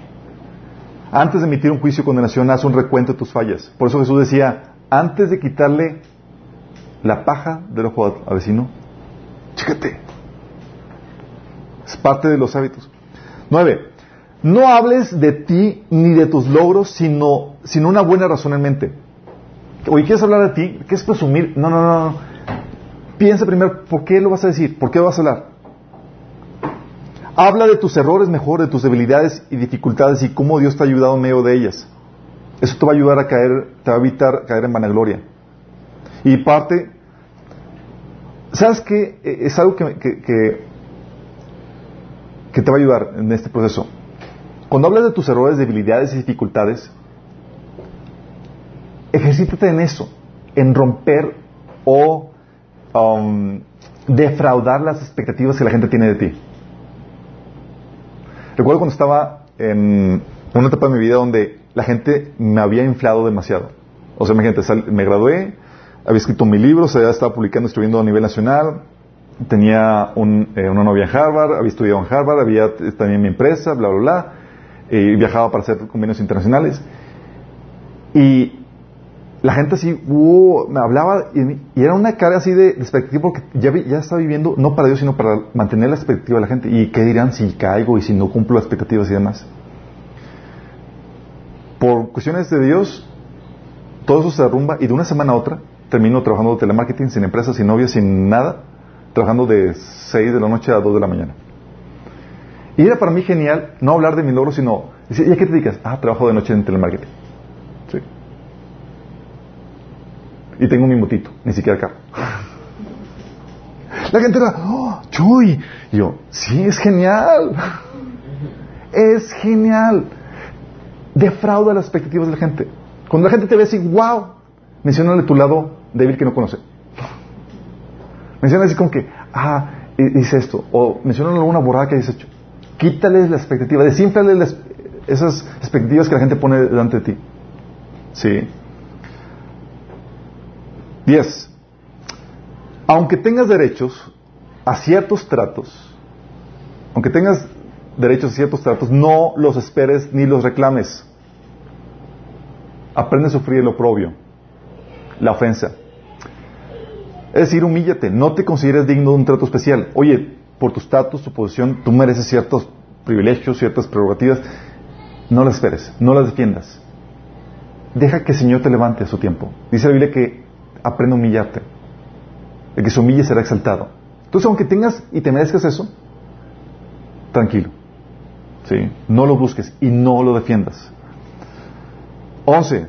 Antes de emitir un juicio o condenación, haz un recuento de tus fallas. Por eso Jesús decía, antes de quitarle la paja del ojo al vecino, chécate. Es parte de los hábitos. Nueve. No hables de ti ni de tus logros, sino, sino una buena razón en mente. Oye, ¿quieres hablar de ti? ¿Quieres presumir? No, no, no, no. Piensa primero, ¿por qué lo vas a decir? ¿Por qué vas a hablar? Habla de tus errores mejor, de tus debilidades y dificultades y cómo Dios te ha ayudado en medio de ellas. Eso te va a ayudar a caer, te va a evitar caer en vanagloria. Y parte, ¿sabes qué? Eh, Es algo que, que, que, que te va a ayudar en este proceso. Cuando hablas de tus errores, debilidades y dificultades, ejercítate en eso, en romper o um, defraudar las expectativas que la gente tiene de ti. Recuerdo cuando estaba en una etapa de mi vida donde la gente me había inflado demasiado. O sea, imagínate, sal- me gradué, había escrito mi libro, o sea, ya estaba publicando, escribiendo a nivel nacional, tenía eh, una novia en Harvard, había estudiado en Harvard, había también mi empresa, bla, bla, bla, y viajaba para hacer convenios internacionales. Y la gente así, uh, me hablaba y, era una cara así de, expectativa porque ya, ya estaba viviendo no para Dios, sino para mantener la expectativa de la gente. ¿Y qué dirán si caigo y si no cumplo las expectativas y demás? Por cuestiones de Dios, todo eso se derrumba y de una semana a otra termino trabajando de telemarketing, sin empresa, sin novia, sin nada, trabajando de 6 de la noche a 2 de la mañana. Y era para mí genial no hablar de mi logro, sino ¿y a qué te dedicas? Ah, trabajo de noche en telemarketing. Sí. Y tengo mi motito, ni siquiera carro. La gente era, ¡oh, Chuy! Y yo, sí, es genial. Es genial. Defrauda las expectativas de la gente. Cuando la gente te ve así, wow, menciónale tu lado débil que no conoce. Menciona así como que, ah, hi- hice esto. O menciónale alguna borrada que hayas hecho. Quítales la expectativa, desínflale las- esas expectativas que la gente pone delante de ti. Sí. 10. Aunque tengas derechos a ciertos tratos, aunque tengas derechos a ciertos tratos, no los esperes ni los reclames. Aprende a sufrir el oprobio, la ofensa. Es decir, humíllate, no te consideres digno de un trato especial. Oye, por tu estatus, tu posición, tú mereces ciertos privilegios, ciertas prerrogativas. No las esperes, no las defiendas. Deja que el Señor te levante a su tiempo. Dice la Biblia que aprende a humillarte. El que se humille será exaltado. Entonces, aunque tengas y te merezcas eso, tranquilo. ¿Sí? No lo busques y no lo defiendas. 11.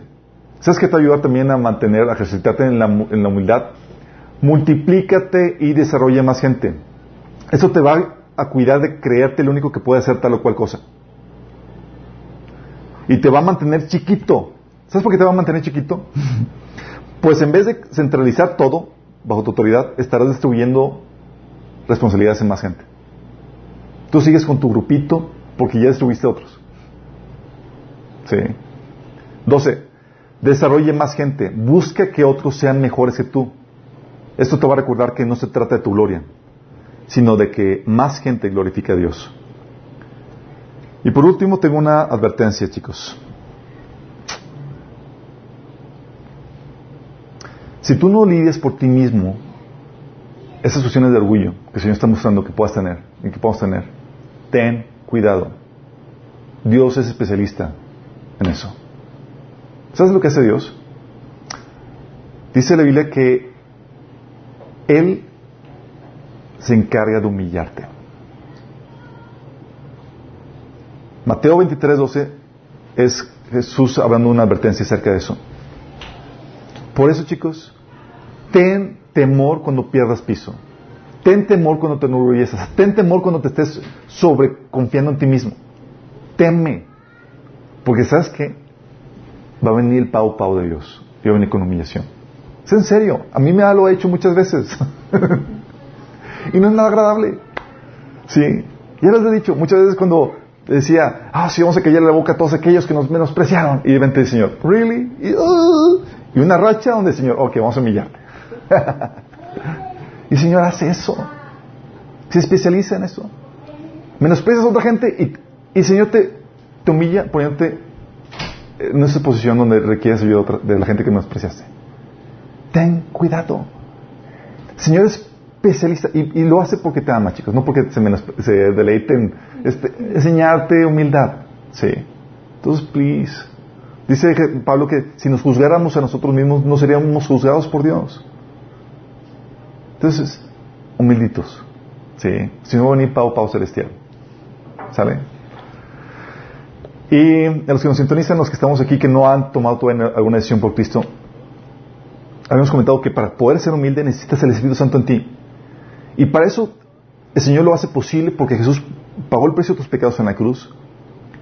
¿Sabes qué te va a ayudar también a mantener, a ejercitarte en la, en la humildad? Multiplícate y desarrolla más gente. Eso te va a cuidar de creerte el único que puede hacer tal o cual cosa. Y te va a mantener chiquito. ¿Sabes por qué te va a mantener chiquito? Pues en vez de centralizar todo bajo tu autoridad, estarás distribuyendo responsabilidades en más gente. Tú sigues con tu grupito porque ya distribuiste a otros. Sí. 12. Desarrolle más gente. Busca que otros sean mejores que tú. Esto te va a recordar que no se trata de tu gloria, sino de que más gente glorifique a Dios. Y por último, tengo una advertencia, chicos. Si tú no lidias por ti mismo esas situaciones de orgullo que el Señor está mostrando que puedas tener y que podamos tener, ten cuidado. Dios es especialista en eso. ¿Sabes lo que hace Dios? Dice la Biblia que Él se encarga de humillarte. Mateo 23, 12 es Jesús hablando una advertencia acerca de eso. Por eso, chicos, ten temor cuando pierdas piso. Ten temor cuando te enorgulleces. Ten temor cuando te estés sobreconfiando en ti mismo. Teme. Porque sabes que va a venir el pau pau de Dios. Y va a venir con humillación. Es en serio. A mí me lo ha hecho muchas veces. y no es nada agradable. Sí. Ya les he dicho, muchas veces cuando decía, ah, sí, vamos a callar la boca a todos aquellos que nos menospreciaron. Y de repente el Señor, ¿really? Y, uh, y una racha donde el Señor, ok, vamos a humillarte. y el Señor hace eso. Se especializa en eso. Menosprecias a otra gente y, y el Señor te, te humilla poniéndote en esa posición donde requieres ayuda de la gente que menospreciaste. Ten cuidado. El Señor es especialista y, y, lo hace porque te ama, chicos, no porque se, se deleite en este, enseñarte humildad. Sí. Entonces, please. Dice Pablo que si nos juzgáramos a nosotros mismos, no seríamos juzgados por Dios. Entonces, humilditos. Sí. Si no va Pau Pau Celestial. ¿Sale? Y a los que nos sintonizan, los que estamos aquí, que no han tomado alguna decisión por Cristo, habíamos comentado que para poder ser humilde necesitas el Espíritu Santo en ti. Y para eso el Señor lo hace posible porque Jesús pagó el precio de tus pecados en la cruz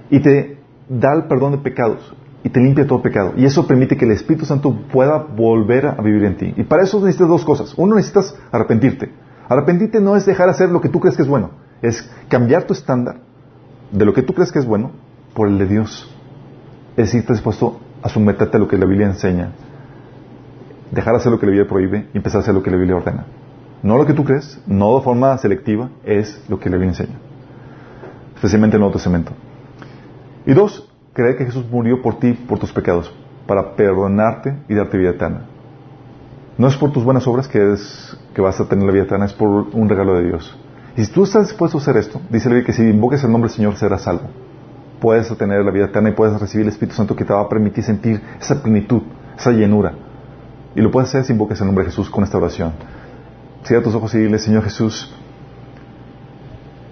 y te da el perdón de pecados y te limpia todo pecado. Y eso permite que el Espíritu Santo pueda volver a vivir en ti. Y para eso necesitas dos cosas. Uno, necesitas arrepentirte. Arrepentirte no es dejar de hacer lo que tú crees que es bueno, es cambiar tu estándar de lo que tú crees que es bueno por el de Dios. Es decir, estás dispuesto a someterte a lo que la Biblia enseña, dejar de hacer lo que la Biblia prohíbe y empezar a hacer lo que la Biblia ordena. No lo que tú crees, no de forma selectiva, es lo que la Biblia enseña. Especialmente en el Nuevo Testamento. Y dos, creer que Jesús murió por ti, por tus pecados, para perdonarte y darte vida eterna. No es por tus buenas obras que, que vas a tener la vida eterna, es por un regalo de Dios. Y si tú estás dispuesto a hacer esto, dice que si invoques el nombre del Señor serás salvo. Puedes tener la vida eterna y puedes recibir el Espíritu Santo que te va a permitir sentir esa plenitud, esa llenura. Y lo puedes hacer si invoques el nombre de Jesús con esta oración. Cierra tus ojos y dile, Señor Jesús,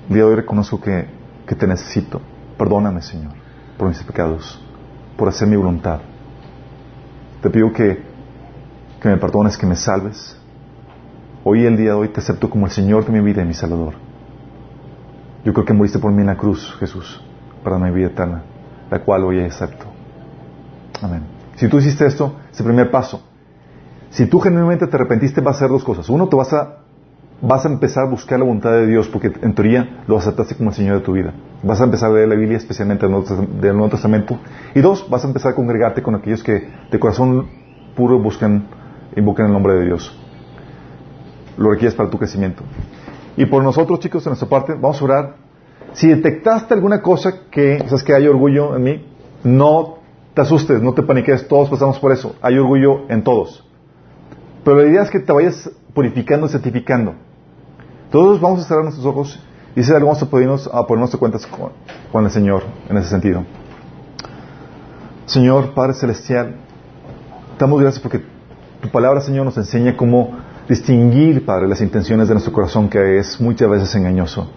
el día de hoy reconozco que te necesito. Perdóname, Señor, por mis pecados, por hacer mi voluntad. Te pido que, que me perdones, que me salves. Hoy, el día de hoy, te acepto como el Señor de mi vida y mi Salvador. Yo creo que moriste por mí en la cruz, Jesús, para mi vida eterna, la cual hoy acepto. Amén. Si tú hiciste esto, ese primer paso, si tú genuinamente te arrepentiste, vas a hacer dos cosas. Uno, te vas a, vas a empezar a buscar la voluntad de Dios, porque en teoría lo aceptaste como el Señor de tu vida. Vas a empezar a leer la Biblia, especialmente del Nuevo Testamento. Y dos, vas a empezar a congregarte con aquellos que de corazón puro buscan, invocan el nombre de Dios. Lo requieres para tu crecimiento. Y por nosotros, chicos, de nuestra parte, vamos a orar. Si detectaste alguna cosa que, sabes que hay orgullo en mí, no te asustes, no te paniques, todos pasamos por eso. Hay orgullo en todos. Pero la idea es que te vayas purificando y certificando. Todos vamos a cerrar nuestros ojos y si algo vamos a ponernos, a ponernos cuentas con, con, el Señor en ese sentido. Señor, Padre Celestial, damos gracias porque tu palabra, Señor, nos enseña cómo distinguir, Padre, las intenciones de nuestro corazón que es muchas veces engañoso.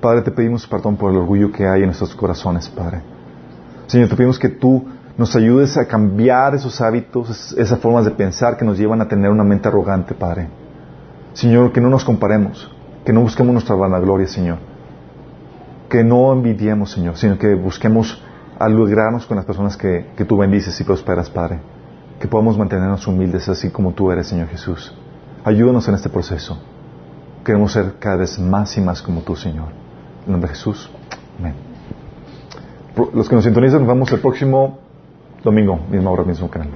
Padre, te pedimos perdón por el orgullo que hay en nuestros corazones, Padre. Señor, te pedimos que tú nos ayudes a cambiar esos hábitos, esas formas de pensar que nos llevan a tener una mente arrogante, Padre. Señor, que no nos comparemos, que no busquemos nuestra vanagloria, Señor. Que no envidiemos, Señor, sino que busquemos alegrarnos con las personas que, que tú bendices y prosperas, Padre. Que podamos mantenernos humildes así como tú eres, Señor Jesús. Ayúdanos en este proceso. Queremos ser cada vez más y más como tú, Señor. En nombre de Jesús. Amén. Los que nos sintonizan, nos vemos el próximo domingo, misma hora, mismo canal.